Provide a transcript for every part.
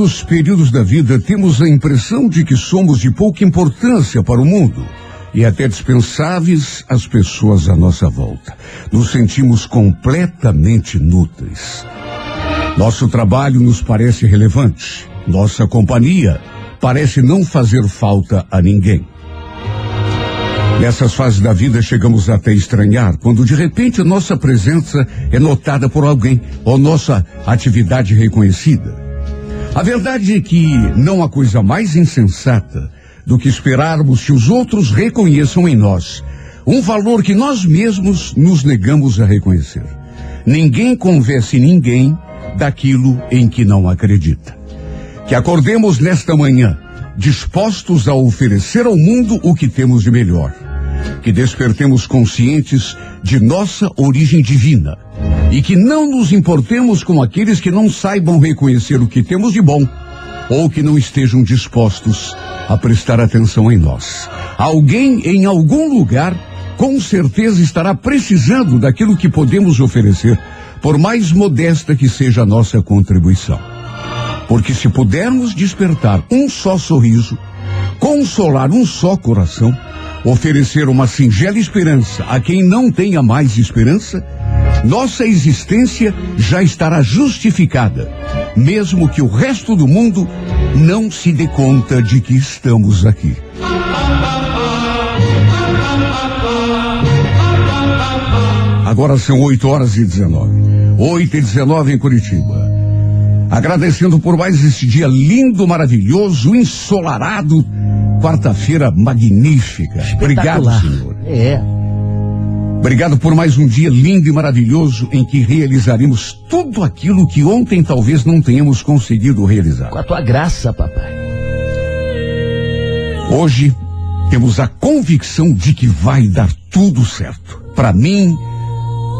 certos períodos da vida temos a impressão de que somos de pouca importância para o mundo e até dispensáveis às pessoas à nossa volta. Nos sentimos completamente inúteis. Nosso trabalho nos parece relevante. Nossa companhia parece não fazer falta a ninguém. Nessas fases da vida chegamos até estranhar quando de repente nossa presença é notada por alguém ou nossa atividade reconhecida. A verdade é que não há coisa mais insensata do que esperarmos que os outros reconheçam em nós um valor que nós mesmos nos negamos a reconhecer. Ninguém convence ninguém daquilo em que não acredita. Que acordemos nesta manhã dispostos a oferecer ao mundo o que temos de melhor. Que despertemos conscientes de nossa origem divina e que não nos importemos com aqueles que não saibam reconhecer o que temos de bom ou que não estejam dispostos a prestar atenção em nós. Alguém em algum lugar com certeza estará precisando daquilo que podemos oferecer, por mais modesta que seja a nossa contribuição. Porque se pudermos despertar um só sorriso, consolar um só coração, oferecer uma singela esperança a quem não tenha mais esperança, nossa existência já estará justificada, mesmo que o resto do mundo não se dê conta de que estamos aqui. Agora são 8 horas e 19. 8 e 19 em Curitiba. Agradecendo por mais este dia lindo, maravilhoso, ensolarado. Quarta-feira magnífica. Obrigado, Senhor. É. Obrigado por mais um dia lindo e maravilhoso em que realizaremos tudo aquilo que ontem talvez não tenhamos conseguido realizar. Com a tua graça, papai. Hoje temos a convicção de que vai dar tudo certo. Para mim,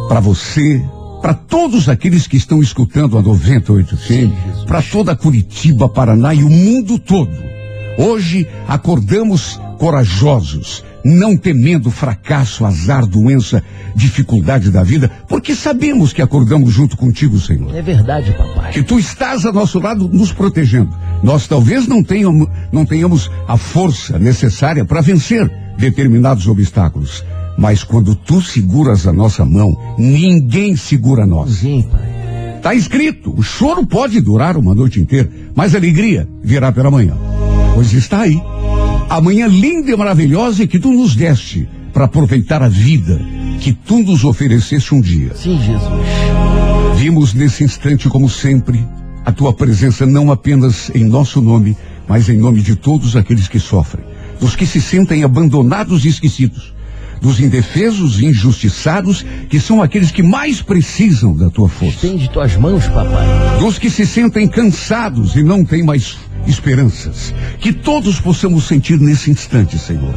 para você, para todos aqueles que estão escutando a 98 FM, para toda Curitiba, Paraná e o mundo todo. Hoje acordamos corajosos, não temendo fracasso, azar, doença, dificuldade da vida, porque sabemos que acordamos junto contigo, Senhor. É verdade, papai. Que tu estás a nosso lado nos protegendo. Nós talvez não tenhamos, não tenhamos a força necessária para vencer determinados obstáculos. Mas quando tu seguras a nossa mão, ninguém segura nós. Sim, pai. Está escrito, o choro pode durar uma noite inteira, mas a alegria virá pela manhã. Pois está aí. A manhã linda e maravilhosa que tu nos deste para aproveitar a vida que tu nos ofereceste um dia. Sim, Jesus. Vimos nesse instante, como sempre, a tua presença não apenas em nosso nome, mas em nome de todos aqueles que sofrem, dos que se sentem abandonados e esquecidos, dos indefesos e injustiçados, que são aqueles que mais precisam da tua força. Estende tuas mãos, papai. Dos que se sentem cansados e não têm mais esperanças. Que todos possamos sentir nesse instante, Senhor.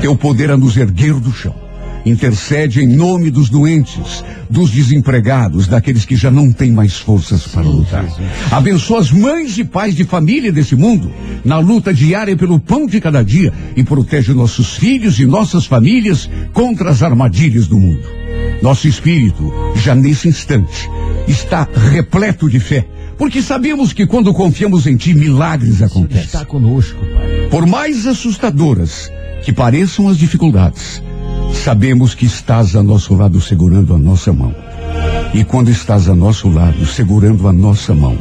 Teu poder a nos erguer do chão. Intercede em nome dos doentes, dos desempregados, daqueles que já não têm mais forças para lutar. Abençoa as mães e pais de família desse mundo, na luta diária pelo pão de cada dia, e protege nossos filhos e nossas famílias contra as armadilhas do mundo. Nosso espírito, já nesse instante, está repleto de fé, porque sabemos que quando confiamos em Ti, milagres acontecem. Está conosco, pai. Por mais assustadoras que pareçam as dificuldades, sabemos que estás a nosso lado segurando a nossa mão. E quando estás a nosso lado segurando a nossa mão,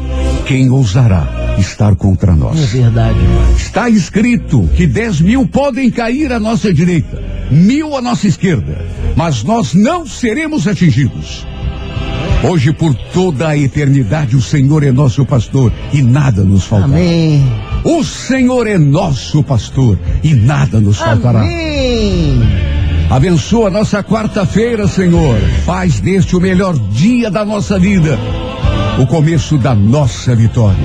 quem ousará estar contra É nós? verdade, pai. Está escrito que dez mil podem cair à nossa direita, mil à nossa esquerda, mas nós não seremos atingidos. Hoje, por toda a eternidade, o Senhor é nosso pastor e nada nos faltará. Amém. O Senhor é nosso pastor e nada nos faltará. Amém. Abençoa nossa quarta-feira, Senhor. Faz deste o melhor dia da nossa vida, o começo da nossa vitória.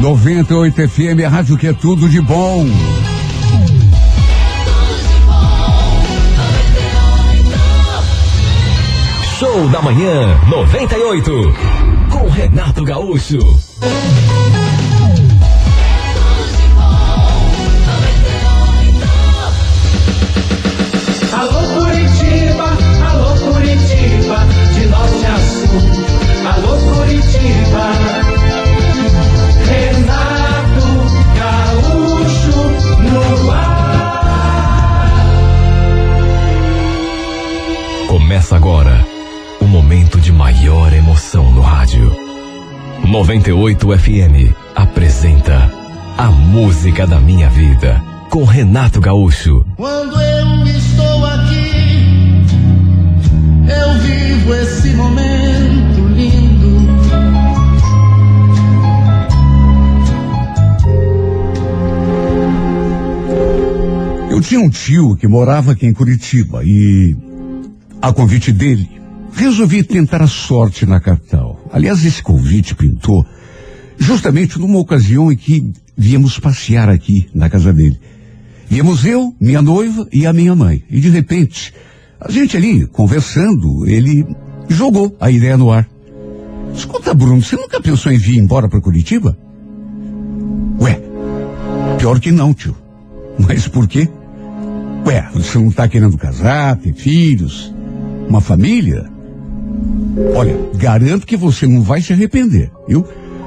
Noventa e oito FM, a rádio que é tudo de bom. Show da Manhã 98. Com Renato Gaúcho. Alô Curitiba, alô Curitiba, de norte a sul. Alô Curitiba. Renato Gaúcho no ar. Começa agora momento de maior emoção no rádio. 98 FM apresenta A Música da Minha Vida com Renato Gaúcho. Quando eu estou aqui, eu vivo esse momento lindo. Eu tinha um tio que morava aqui em Curitiba e, a convite dele, resolvi tentar a sorte na capital. Aliás, esse convite pintou justamente numa ocasião em que viemos passear aqui na casa dele. Viemos eu, minha noiva e a minha mãe. E de repente, a gente ali conversando, ele jogou a ideia no ar. Escuta, Bruno, você nunca pensou em vir embora para Curitiba? Ué, pior que não, tio. Mas por quê? Ué, você não está querendo casar, ter filhos, uma família? Olha, garanto que você não vai se arrepender, viu?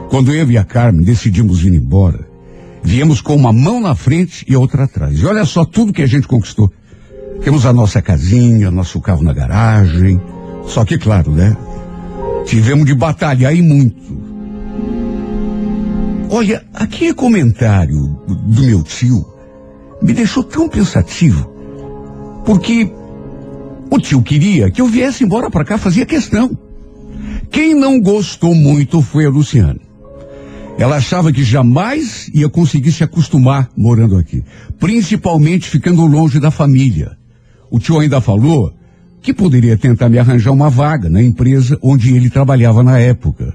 Quando eu e a Carmen decidimos vir embora, viemos com uma mão na frente e outra atrás. E olha só tudo que a gente conquistou. Temos a nossa casinha, nosso carro na garagem. Só que, claro, né? Tivemos de batalhar e muito. Olha, aquele comentário do, do meu tio me deixou tão pensativo. Porque o tio queria que eu viesse embora para cá, fazia questão. Quem não gostou muito foi a Luciana. Ela achava que jamais ia conseguir se acostumar morando aqui, principalmente ficando longe da família. O tio ainda falou que poderia tentar me arranjar uma vaga na empresa onde ele trabalhava na época.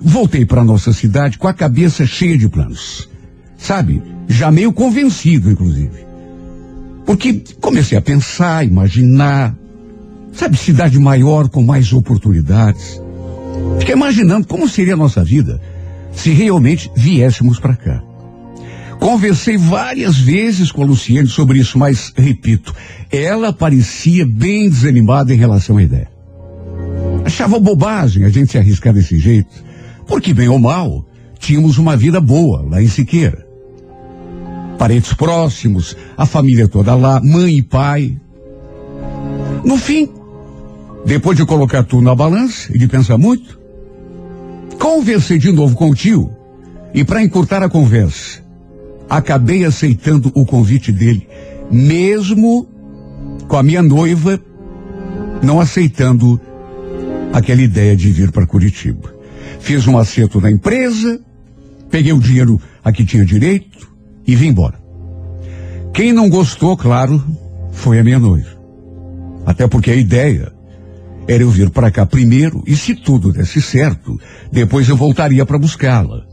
Voltei para nossa cidade com a cabeça cheia de planos. Sabe, já meio convencido, inclusive. Porque comecei a pensar, imaginar, sabe, cidade maior com mais oportunidades. Fiquei imaginando como seria a nossa vida se realmente viéssemos para cá. Conversei várias vezes com a Luciene sobre isso, mas, repito, ela parecia bem desanimada em relação à ideia. Achava bobagem a gente se arriscar desse jeito, porque, bem ou mal, tínhamos uma vida boa lá em Siqueira. Parentes próximos, a família toda lá, mãe e pai. No fim, depois de colocar tudo na balança e de pensar muito, conversei de novo com o tio e, para encurtar a conversa, acabei aceitando o convite dele, mesmo com a minha noiva não aceitando aquela ideia de vir para Curitiba. Fiz um acerto na empresa, peguei o dinheiro a que tinha direito e vim embora. Quem não gostou, claro, foi a minha noiva. Até porque a ideia era eu vir para cá primeiro e se tudo desse certo, depois eu voltaria para buscá-la.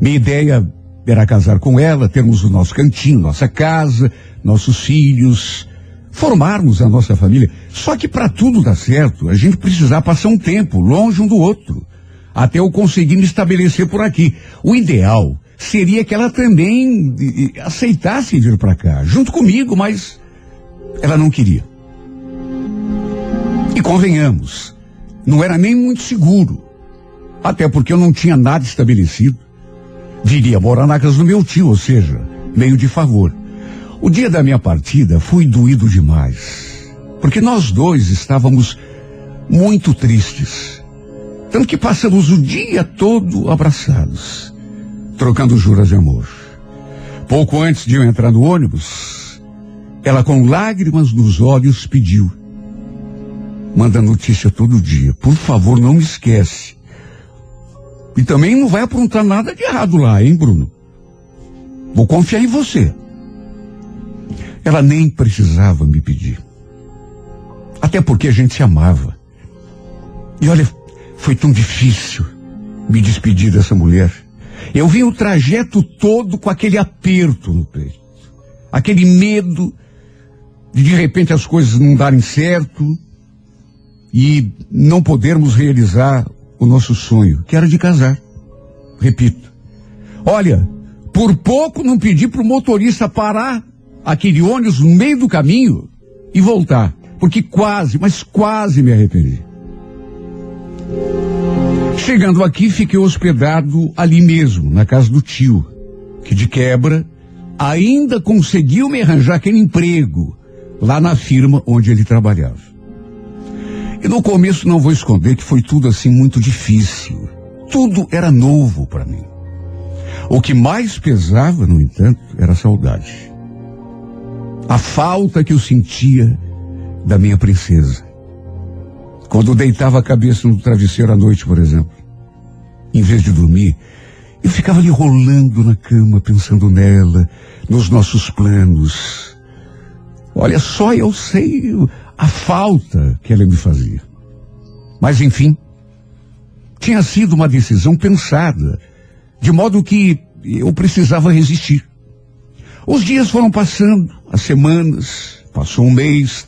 Minha ideia era casar com ela, termos o nosso cantinho, nossa casa, nossos filhos, formarmos a nossa família. Só que para tudo dar certo, a gente precisava passar um tempo longe um do outro, até eu conseguir me estabelecer por aqui. O ideal seria que ela também aceitasse vir para cá, junto comigo, mas ela não queria. E convenhamos, não era nem muito seguro, até porque eu não tinha nada estabelecido. Viria morar na casa do meu tio, ou seja, meio de favor. O dia da minha partida foi doído demais, porque nós dois estávamos muito tristes. Tanto que passamos o dia todo abraçados, trocando juras de amor. Pouco antes de eu entrar no ônibus, ela com lágrimas nos olhos pediu: Manda notícia todo dia, por favor, não me esquece. E também não vai aprontar nada de errado lá, hein, Bruno? Vou confiar em você. Ela nem precisava me pedir. Até porque a gente se amava. E olha, foi tão difícil me despedir dessa mulher. Eu vi o trajeto todo com aquele aperto no peito. Aquele medo de de repente as coisas não darem certo e não podermos realizar o nosso sonho, que era de casar. Repito. Olha, por pouco não pedi pro motorista parar aquele ônibus no meio do caminho e voltar, porque quase, mas quase me arrependi. Chegando aqui, fiquei hospedado ali mesmo, na casa do tio, que de quebra ainda conseguiu me arranjar aquele emprego lá na firma onde ele trabalhava. E no começo não vou esconder que foi tudo assim muito difícil. Tudo era novo para mim. O que mais pesava, no entanto, era a saudade. A falta que eu sentia da minha princesa. Quando deitava a cabeça no travesseiro à noite, por exemplo, em vez de dormir, eu ficava ali rolando na cama, pensando nela, nos nossos planos. Olha só, eu sei a falta que ela me fazia. Mas enfim, tinha sido uma decisão pensada, de modo que eu precisava resistir. Os dias foram passando, as semanas, passou um mês,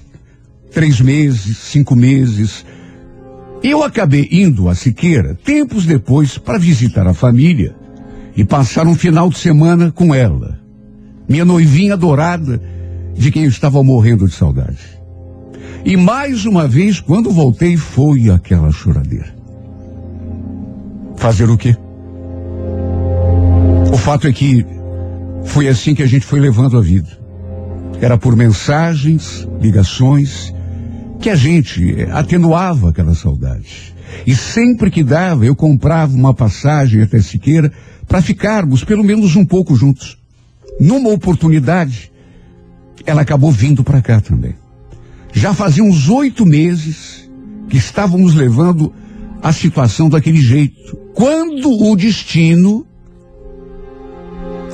três meses, cinco meses. Eu acabei indo a Siqueira tempos depois para visitar a família e passar um final de semana com ela, minha noivinha adorada, de quem eu estava morrendo de saudade. E mais uma vez, quando voltei, foi aquela choradeira. Fazer o quê? O fato é que foi assim que a gente foi levando a vida. Era por mensagens, ligações, que a gente atenuava aquela saudade. E sempre que dava, eu comprava uma passagem até Siqueira para ficarmos pelo menos um pouco juntos. Numa oportunidade, ela acabou vindo para cá também. Já fazia uns oito meses que estávamos levando a situação daquele jeito. Quando o destino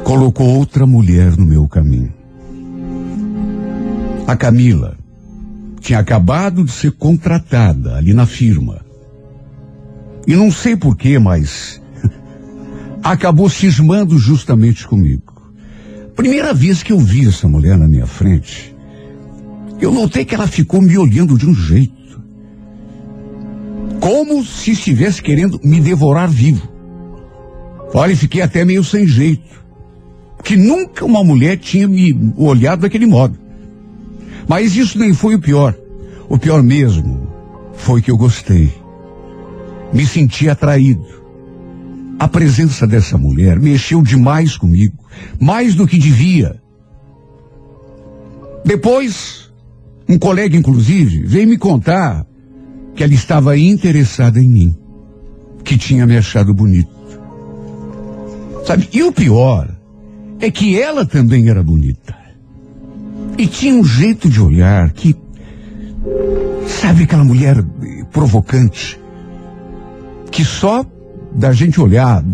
colocou outra mulher no meu caminho. A Camila tinha acabado de ser contratada ali na firma. E não sei porquê, mas acabou cismando justamente comigo. Primeira vez que eu vi essa mulher na minha frente, eu notei que ela ficou me olhando de um jeito. Como se estivesse querendo me devorar vivo. Olha, fiquei até meio sem jeito. Que nunca uma mulher tinha me olhado daquele modo. Mas isso nem foi o pior. O pior mesmo foi que eu gostei. Me senti atraído. A presença dessa mulher mexeu demais comigo, mais do que devia. Depois, um colega, inclusive, veio me contar que ela estava interessada em mim, que tinha me achado bonito. Sabe? E o pior é que ela também era bonita. E tinha um jeito de olhar que. Sabe aquela mulher provocante? Que só da gente olhar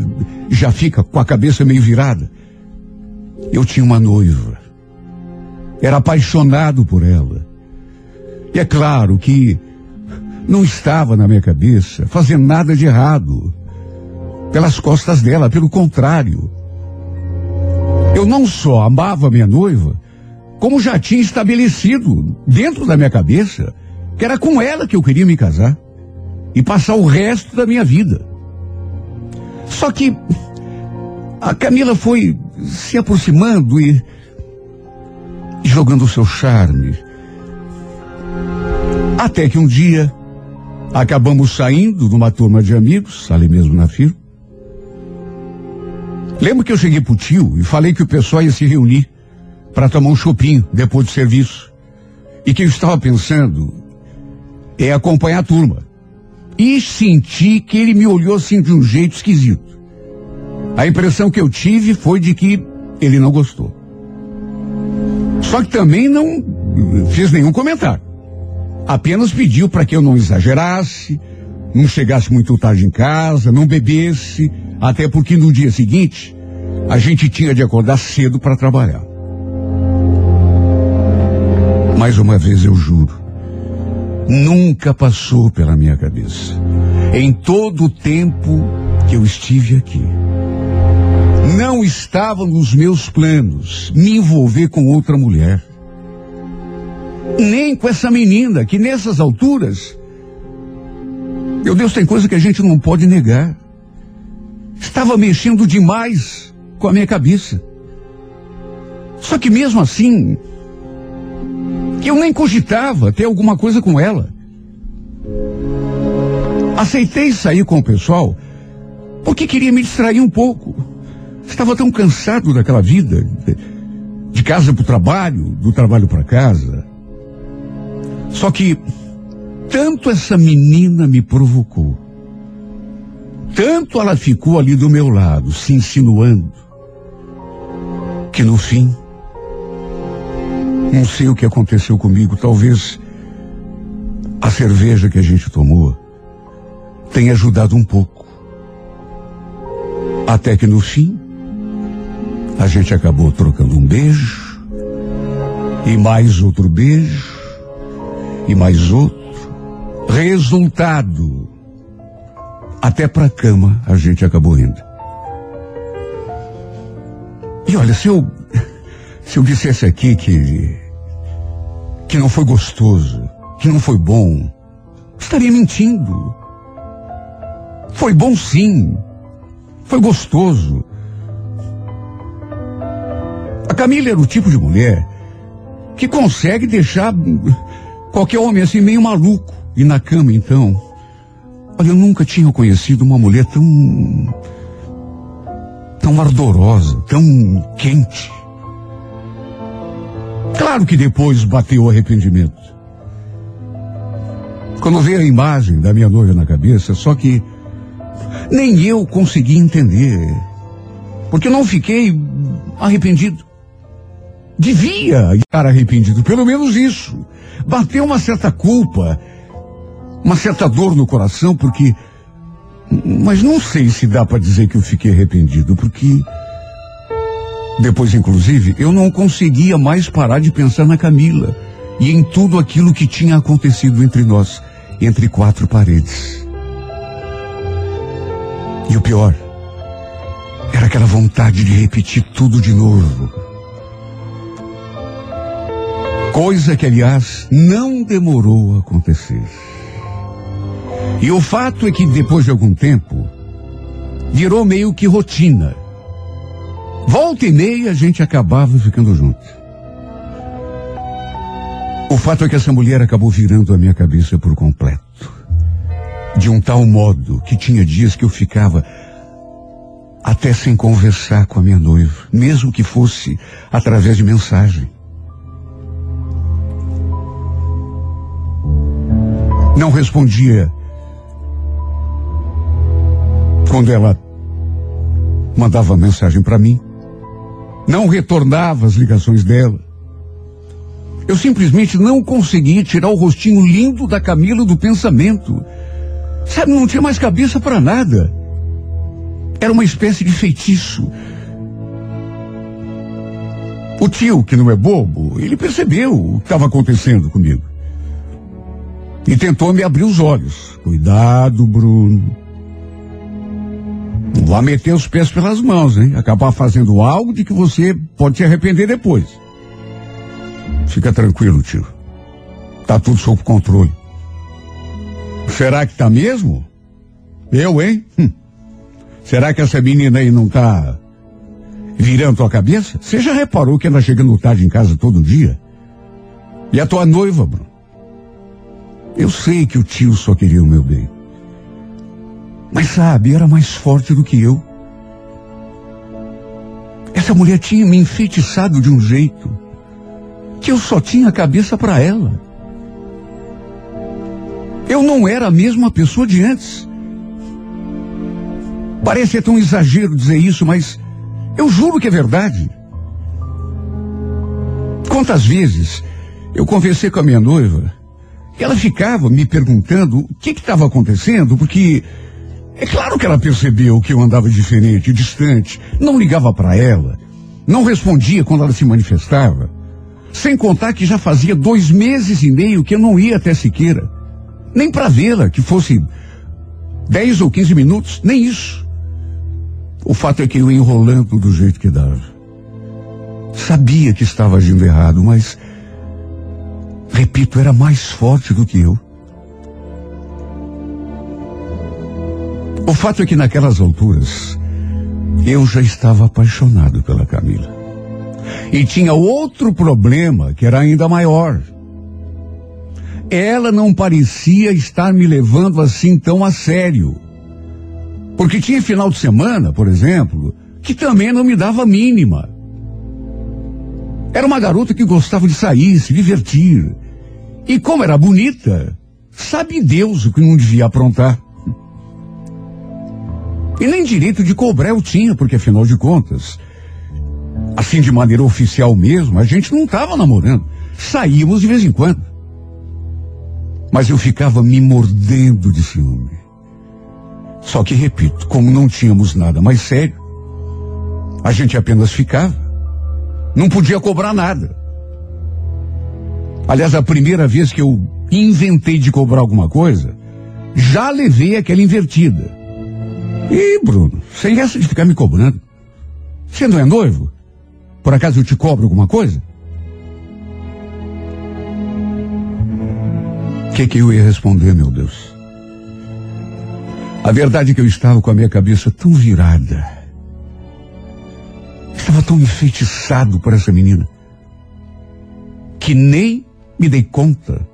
já fica com a cabeça meio virada. Eu tinha uma noiva. Era apaixonado por ela. E é claro que não estava na minha cabeça fazer nada de errado. Pelas costas dela, pelo contrário. Eu não só amava minha noiva, como já tinha estabelecido dentro da minha cabeça que era com ela que eu queria me casar e passar o resto da minha vida. Só que a Camila foi se aproximando e jogando o seu charme. Até que um dia acabamos saindo numa turma de amigos, ali mesmo na firma. Lembro que eu cheguei pro tio e falei que o pessoal ia se reunir para tomar um chopinho depois do serviço. E que eu estava pensando é acompanhar a turma. E senti que ele me olhou assim de um jeito esquisito. A impressão que eu tive foi de que ele não gostou. Só que também não fez nenhum comentário. Apenas pediu para que eu não exagerasse, não chegasse muito tarde em casa, não bebesse, até porque no dia seguinte a gente tinha de acordar cedo para trabalhar. Mais uma vez eu juro, nunca passou pela minha cabeça, em todo o tempo que eu estive aqui. Não estava nos meus planos me envolver com outra mulher. Nem com essa menina que nessas alturas, meu Deus, tem coisa que a gente não pode negar. Estava mexendo demais com a minha cabeça. Só que mesmo assim, eu nem cogitava ter alguma coisa com ela. Aceitei sair com o pessoal porque queria me distrair um pouco. Estava tão cansado daquela vida, de casa para o trabalho, do trabalho para casa. Só que tanto essa menina me provocou, tanto ela ficou ali do meu lado, se insinuando, que no fim, não sei o que aconteceu comigo, talvez a cerveja que a gente tomou tenha ajudado um pouco. Até que no fim, a gente acabou trocando um beijo, e mais outro beijo, e mais outro. Resultado. Até pra cama a gente acabou indo. E olha, se eu, se eu dissesse aqui que, que não foi gostoso, que não foi bom, estaria mentindo. Foi bom sim. Foi gostoso. A Camila era o tipo de mulher que consegue deixar qualquer homem assim meio maluco. E na cama, então, olha, eu nunca tinha conhecido uma mulher tão. tão ardorosa, tão quente. Claro que depois bateu o arrependimento. Quando veio a imagem da minha noiva na cabeça, só que nem eu consegui entender. Porque eu não fiquei arrependido. Devia estar arrependido, pelo menos isso. Bateu uma certa culpa, uma certa dor no coração, porque. Mas não sei se dá para dizer que eu fiquei arrependido, porque. Depois, inclusive, eu não conseguia mais parar de pensar na Camila e em tudo aquilo que tinha acontecido entre nós, entre quatro paredes. E o pior, era aquela vontade de repetir tudo de novo. Coisa que, aliás, não demorou a acontecer. E o fato é que depois de algum tempo, virou meio que rotina. Volta e meia a gente acabava ficando junto. O fato é que essa mulher acabou virando a minha cabeça por completo. De um tal modo que tinha dias que eu ficava até sem conversar com a minha noiva, mesmo que fosse através de mensagem. Não respondia quando ela mandava mensagem para mim. Não retornava as ligações dela. Eu simplesmente não conseguia tirar o rostinho lindo da Camila do pensamento. Sabe, não tinha mais cabeça para nada. Era uma espécie de feitiço. O tio, que não é bobo, ele percebeu o que estava acontecendo comigo. E tentou me abrir os olhos. Cuidado, Bruno. Vá meter os pés pelas mãos, hein? Acabar fazendo algo de que você pode se arrepender depois. Fica tranquilo, tio. Tá tudo sob controle. Será que tá mesmo? Eu, hein? Hum. Será que essa menina aí não tá virando tua cabeça? Você já reparou que ela chegando tarde em casa todo dia? E a tua noiva, Bruno? Eu sei que o tio só queria o meu bem. Mas sabe, era mais forte do que eu. Essa mulher tinha me enfeitiçado de um jeito que eu só tinha cabeça para ela. Eu não era a mesma pessoa de antes. Parece tão exagero dizer isso, mas eu juro que é verdade. Quantas vezes eu conversei com a minha noiva ela ficava me perguntando o que estava acontecendo, porque é claro que ela percebeu que eu andava diferente, distante, não ligava para ela, não respondia quando ela se manifestava. Sem contar que já fazia dois meses e meio que eu não ia até Siqueira. Nem para vê-la, que fosse dez ou quinze minutos, nem isso. O fato é que eu ia enrolando do jeito que dava. Sabia que estava agindo errado, mas, repito, era mais forte do que eu. O fato é que naquelas alturas, eu já estava apaixonado pela Camila. E tinha outro problema que era ainda maior. Ela não parecia estar me levando assim tão a sério. Porque tinha final de semana, por exemplo, que também não me dava mínima. Era uma garota que gostava de sair, se divertir. E como era bonita, sabe Deus o que não devia aprontar. E nem direito de cobrar eu tinha, porque afinal de contas, assim de maneira oficial mesmo, a gente não estava namorando. Saímos de vez em quando. Mas eu ficava me mordendo de ciúme. Só que, repito, como não tínhamos nada mais sério, a gente apenas ficava. Não podia cobrar nada. Aliás, a primeira vez que eu inventei de cobrar alguma coisa, já levei aquela invertida. E, Bruno, sem essa de ficar me cobrando. Você não é noivo? Por acaso eu te cobro alguma coisa? O que, que eu ia responder, meu Deus? A verdade é que eu estava com a minha cabeça tão virada. Estava tão enfeitiçado por essa menina. Que nem me dei conta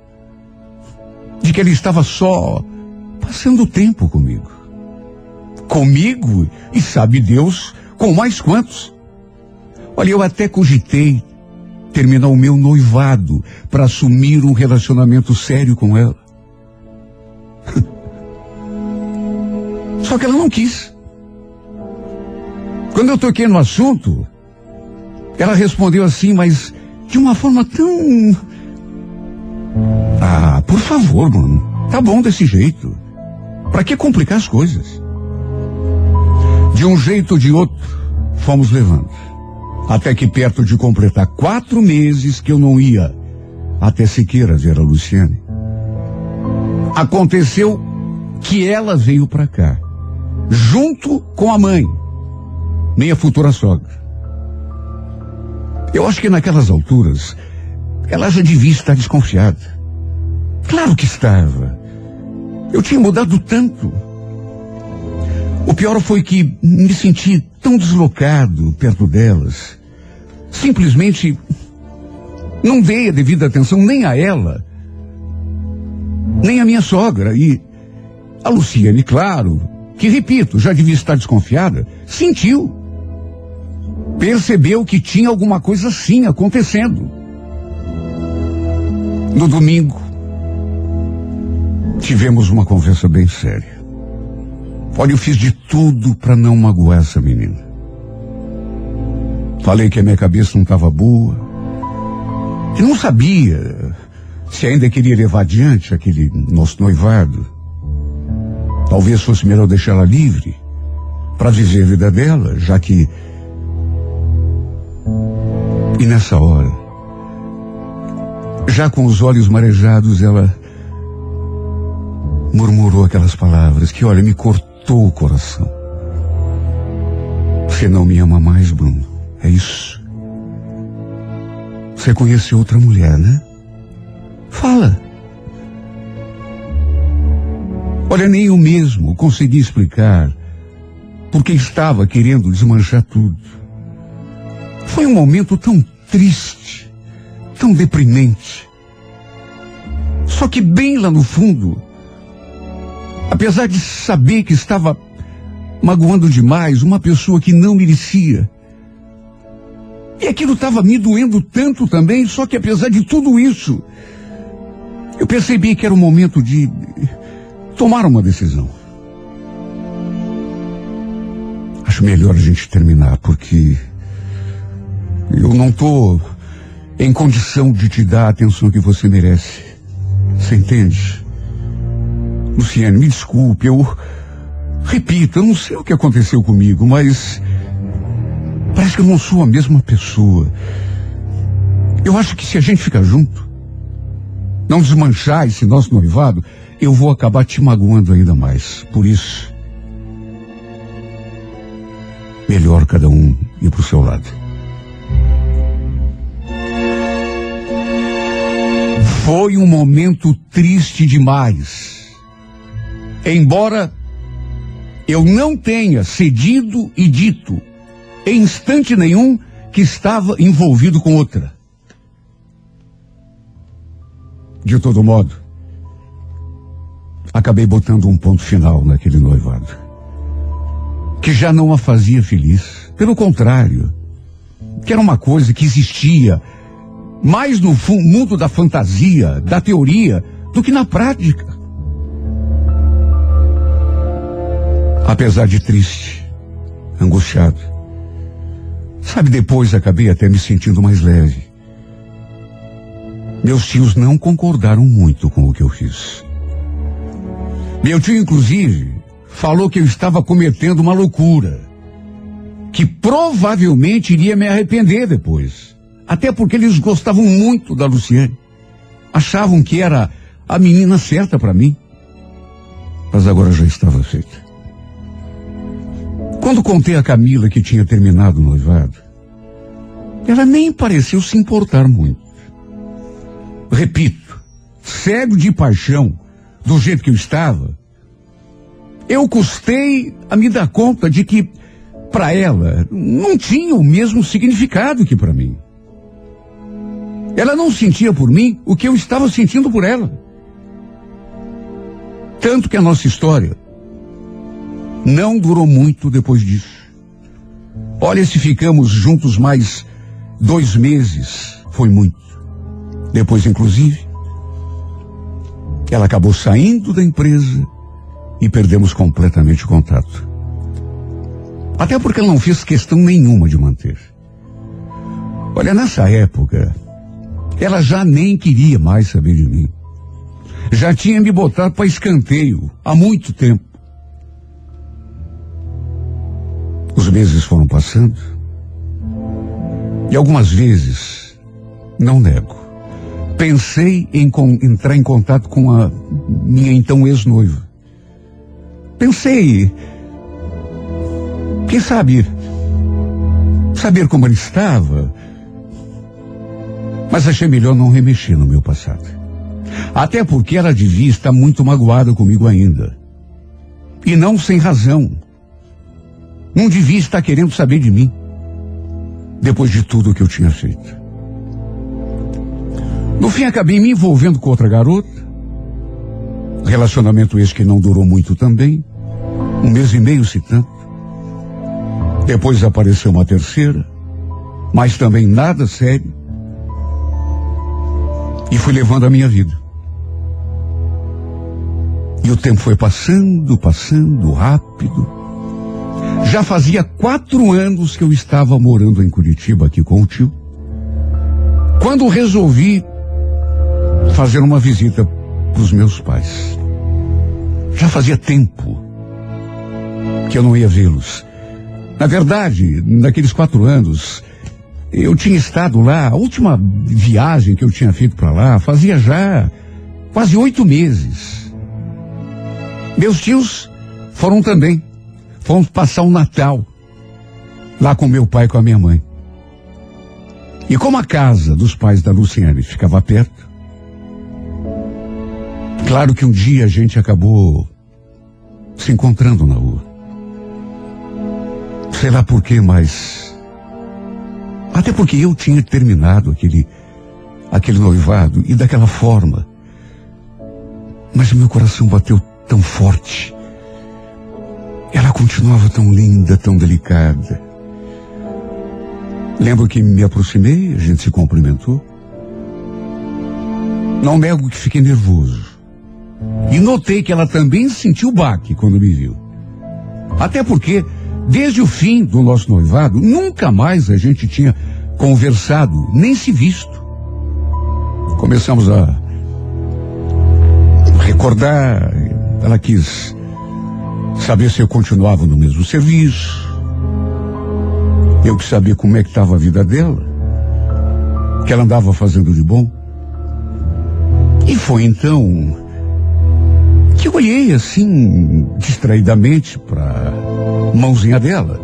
de que ele estava só passando tempo comigo. Comigo e sabe Deus com mais quantos. Olha, eu até cogitei terminar o meu noivado para assumir um relacionamento sério com ela. Só que ela não quis. Quando eu toquei no assunto, ela respondeu assim, mas de uma forma tão. Ah, por favor, mano. Tá bom desse jeito. Para que complicar as coisas? De um jeito ou de outro, fomos levando. Até que perto de completar quatro meses que eu não ia até Siqueira ver a Luciane. Aconteceu que ela veio para cá, junto com a mãe, minha futura sogra. Eu acho que naquelas alturas, ela já devia estar desconfiada. Claro que estava. Eu tinha mudado tanto. O pior foi que me senti tão deslocado perto delas. Simplesmente não dei a devida atenção nem a ela, nem a minha sogra. E a Luciane, claro, que repito, já devia estar desconfiada, sentiu. Percebeu que tinha alguma coisa assim acontecendo. No domingo, tivemos uma conversa bem séria. Olha, eu fiz de tudo para não magoar essa menina. Falei que a minha cabeça não estava boa, que não sabia se ainda queria levar adiante aquele nosso noivado. Talvez fosse melhor deixá-la livre para viver a vida dela, já que. E nessa hora, já com os olhos marejados, ela murmurou aquelas palavras que, olha, me cortou o coração. Você não me ama mais, Bruno. É isso. Você conhece outra mulher, né? Fala. Olha, nem eu mesmo consegui explicar porque estava querendo desmanchar tudo. Foi um momento tão triste, tão deprimente. Só que bem lá no fundo, apesar de saber que estava magoando demais uma pessoa que não merecia, e aquilo estava me doendo tanto também, só que apesar de tudo isso, eu percebi que era o momento de tomar uma decisão. Acho melhor a gente terminar, porque eu não estou em condição de te dar a atenção que você merece. Você entende? Luciane, me desculpe, eu repito, eu não sei o que aconteceu comigo, mas parece que eu não sou a mesma pessoa. Eu acho que se a gente ficar junto, não desmanchar esse nosso noivado, eu vou acabar te magoando ainda mais. Por isso, melhor cada um ir para o seu lado. Foi um momento triste demais. Embora eu não tenha cedido e dito em instante nenhum que estava envolvido com outra. De todo modo, acabei botando um ponto final naquele noivado. Que já não a fazia feliz. Pelo contrário, que era uma coisa que existia mais no mundo da fantasia, da teoria, do que na prática. Apesar de triste, angustiado, sabe, depois acabei até me sentindo mais leve. Meus tios não concordaram muito com o que eu fiz. Meu tio, inclusive, falou que eu estava cometendo uma loucura. Que provavelmente iria me arrepender depois. Até porque eles gostavam muito da Luciane. Achavam que era a menina certa para mim. Mas agora já estava feita. Quando contei a Camila que tinha terminado o noivado, ela nem pareceu se importar muito. Repito, cego de paixão, do jeito que eu estava, eu custei a me dar conta de que para ela não tinha o mesmo significado que para mim. Ela não sentia por mim o que eu estava sentindo por ela. Tanto que a nossa história não durou muito depois disso. Olha, se ficamos juntos mais dois meses, foi muito. Depois, inclusive, ela acabou saindo da empresa e perdemos completamente o contato. Até porque ela não fez questão nenhuma de manter. Olha, nessa época, ela já nem queria mais saber de mim. Já tinha me botado para escanteio há muito tempo. Os meses foram passando. E algumas vezes, não nego, pensei em entrar em contato com a minha então ex-noiva. Pensei, quem sabe, saber como ele estava, mas achei melhor não remexer no meu passado. Até porque ela devia estar muito magoada comigo ainda. E não sem razão. Não devia estar querendo saber de mim. Depois de tudo que eu tinha feito. No fim, acabei me envolvendo com outra garota. Relacionamento esse que não durou muito também. Um mês e meio, se tanto. Depois apareceu uma terceira, mas também nada sério. E fui levando a minha vida. E o tempo foi passando, passando, rápido. Já fazia quatro anos que eu estava morando em Curitiba aqui com o tio. Quando resolvi fazer uma visita para os meus pais. Já fazia tempo que eu não ia vê-los. Na verdade, naqueles quatro anos, eu tinha estado lá, a última viagem que eu tinha feito para lá, fazia já quase oito meses. Meus tios foram também. Fomos passar o um Natal lá com meu pai e com a minha mãe. E como a casa dos pais da Luciane ficava perto, claro que um dia a gente acabou se encontrando na rua. Sei lá por quê, mas. Até porque eu tinha terminado aquele, aquele noivado e daquela forma. Mas meu coração bateu tão forte. Ela continuava tão linda, tão delicada. Lembro que me aproximei, a gente se cumprimentou. Não nego que fiquei nervoso. E notei que ela também sentiu baque quando me viu. Até porque, desde o fim do nosso noivado, nunca mais a gente tinha conversado, nem se visto. Começamos a recordar, ela quis saber se eu continuava no mesmo serviço. Eu que sabia como é que estava a vida dela, que ela andava fazendo de bom. E foi então que eu olhei assim, distraidamente, para mãozinha dela.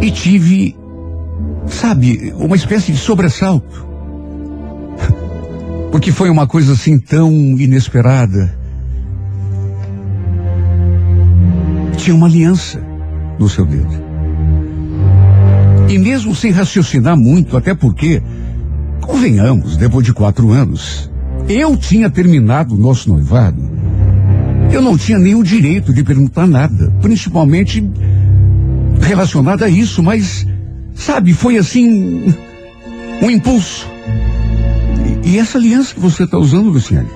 E tive, sabe, uma espécie de sobressalto. Porque foi uma coisa assim tão inesperada. Tinha uma aliança no seu dedo. E mesmo sem raciocinar muito, até porque, convenhamos, depois de quatro anos, eu tinha terminado o nosso noivado. Eu não tinha nenhum direito de perguntar nada, principalmente relacionado a isso, mas, sabe, foi assim, um impulso. E, e essa aliança que você está usando, Luciane?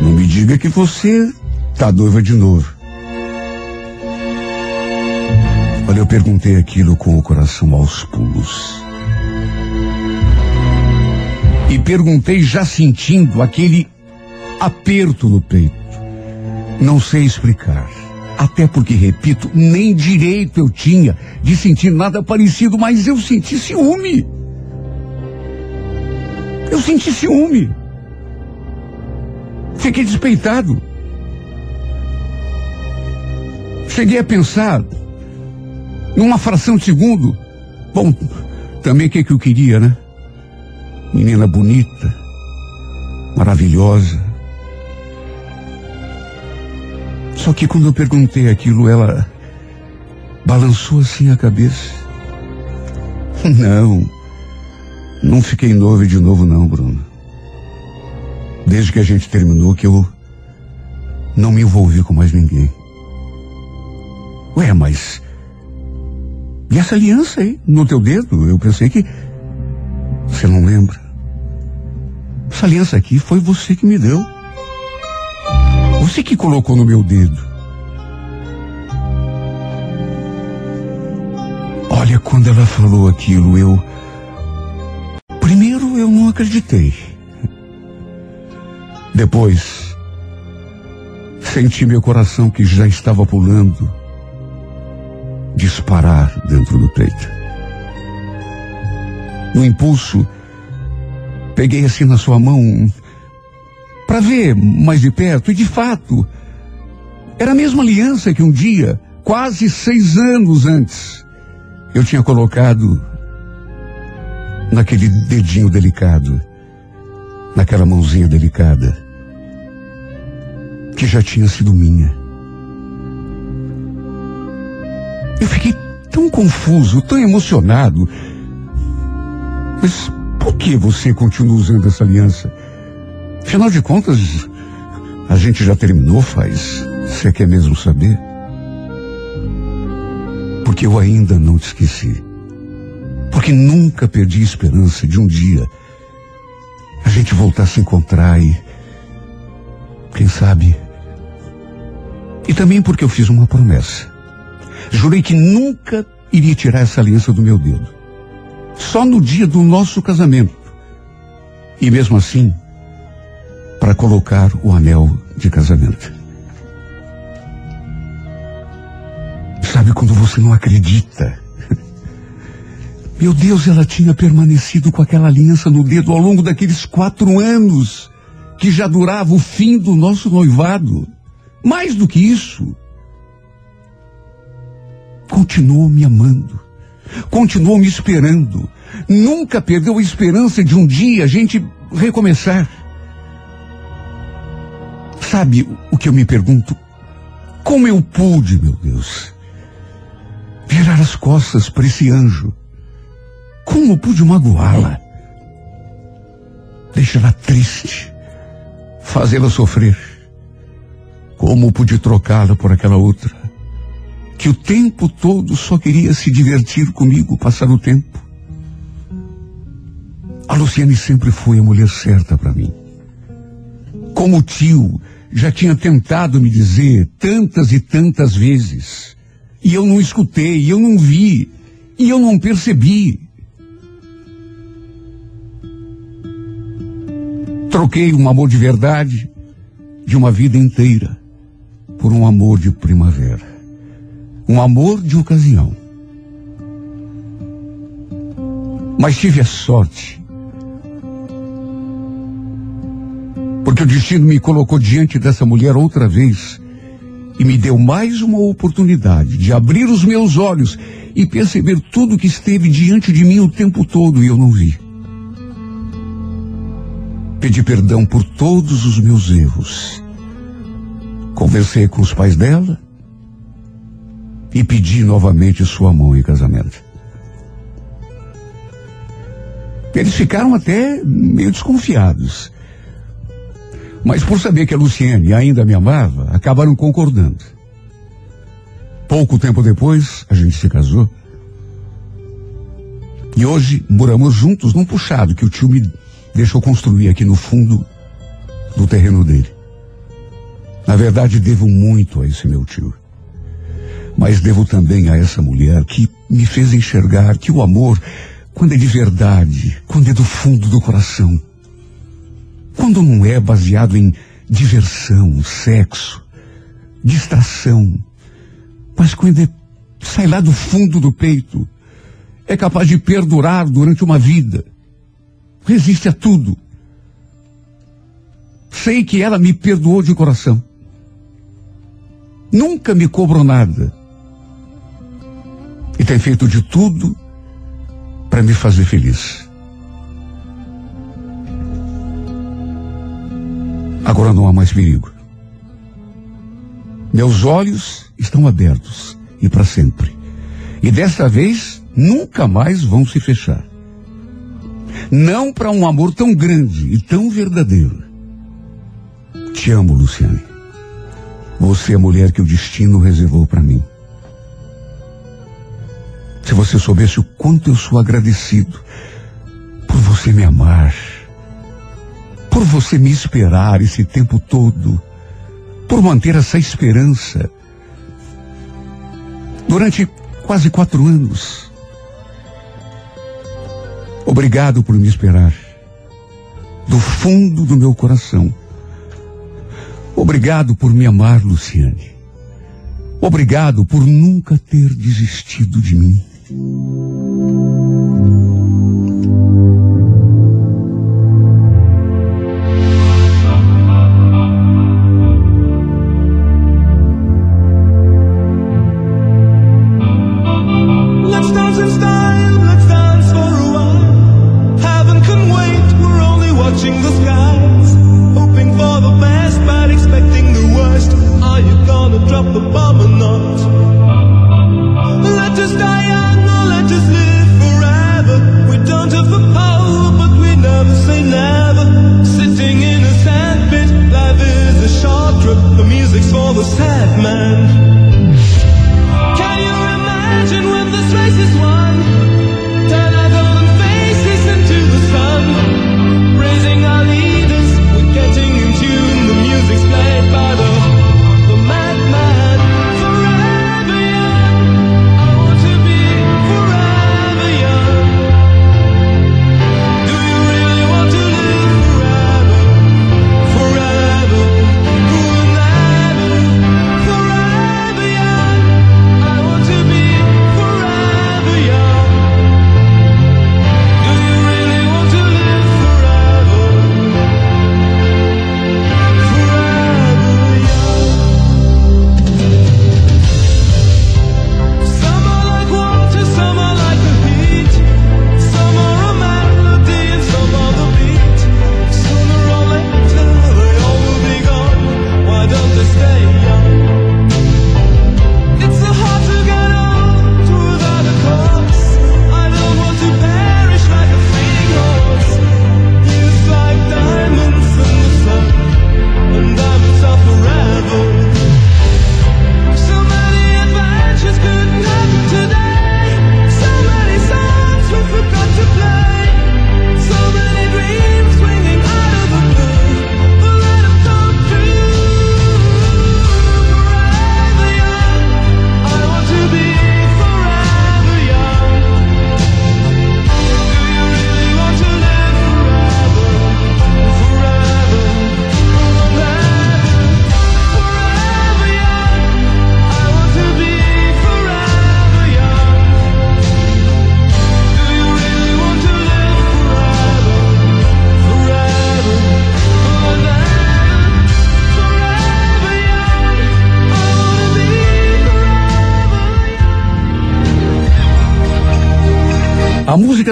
Não me diga que você está noiva de novo. Olha, eu perguntei aquilo com o coração aos pulos. E perguntei já sentindo aquele aperto no peito. Não sei explicar. Até porque, repito, nem direito eu tinha de sentir nada parecido, mas eu senti ciúme. Eu senti ciúme. Fiquei despeitado. Cheguei a pensar, numa fração de segundo, bom, também o que, que eu queria, né? Menina bonita, maravilhosa. Só que quando eu perguntei aquilo, ela balançou assim a cabeça. Não, não fiquei noivo de novo não, Bruno. Desde que a gente terminou que eu não me envolvi com mais ninguém. Ué, mas. E essa aliança aí, no teu dedo? Eu pensei que. Você não lembra? Essa aliança aqui foi você que me deu. Você que colocou no meu dedo. Olha, quando ela falou aquilo, eu. Primeiro eu não acreditei. Depois, senti meu coração que já estava pulando disparar dentro do peito. No impulso, peguei assim na sua mão para ver mais de perto e de fato era a mesma aliança que um dia, quase seis anos antes, eu tinha colocado naquele dedinho delicado, naquela mãozinha delicada, que já tinha sido minha. Eu fiquei tão confuso, tão emocionado. Mas por que você continua usando essa aliança? Afinal de contas, a gente já terminou faz. Você quer mesmo saber? Porque eu ainda não te esqueci. Porque nunca perdi a esperança de um dia a gente voltar a se encontrar e. Quem sabe? E também porque eu fiz uma promessa. Jurei que nunca iria tirar essa aliança do meu dedo. Só no dia do nosso casamento. E mesmo assim, para colocar o anel de casamento. Sabe quando você não acredita? Meu Deus, ela tinha permanecido com aquela aliança no dedo ao longo daqueles quatro anos que já durava o fim do nosso noivado. Mais do que isso, continuou me amando, continuou me esperando, nunca perdeu a esperança de um dia a gente recomeçar. Sabe o que eu me pergunto? Como eu pude, meu Deus, virar as costas para esse anjo? Como pude magoá-la? Deixá-la triste, fazê-la sofrer? Como pude trocá-la por aquela outra? Que o tempo todo só queria se divertir comigo, passar o tempo. A Luciane sempre foi a mulher certa para mim. Como o tio já tinha tentado me dizer tantas e tantas vezes, e eu não escutei, eu não vi, e eu não percebi. Troquei um amor de verdade de uma vida inteira por um amor de primavera um amor de ocasião. Mas tive a sorte. Porque o destino me colocou diante dessa mulher outra vez e me deu mais uma oportunidade de abrir os meus olhos e perceber tudo que esteve diante de mim o tempo todo e eu não vi. Pedi perdão por todos os meus erros. Conversei com os pais dela e pedir novamente sua mão em casamento. Eles ficaram até meio desconfiados. Mas por saber que a Luciene ainda me amava, acabaram concordando. Pouco tempo depois, a gente se casou. E hoje moramos juntos num puxado que o tio me deixou construir aqui no fundo do terreno dele. Na verdade, devo muito a esse meu tio. Mas devo também a essa mulher que me fez enxergar que o amor, quando é de verdade, quando é do fundo do coração, quando não é baseado em diversão, sexo, distração, mas quando é, sai lá do fundo do peito, é capaz de perdurar durante uma vida, resiste a tudo. Sei que ela me perdoou de coração. Nunca me cobrou nada. E tem feito de tudo para me fazer feliz. Agora não há mais perigo. Meus olhos estão abertos e para sempre. E desta vez nunca mais vão se fechar. Não para um amor tão grande e tão verdadeiro. Te amo, Luciane. Você é a mulher que o destino reservou para mim. Se você soubesse o quanto eu sou agradecido por você me amar, por você me esperar esse tempo todo, por manter essa esperança durante quase quatro anos. Obrigado por me esperar. Do fundo do meu coração. Obrigado por me amar, Luciane. Obrigado por nunca ter desistido de mim. Let's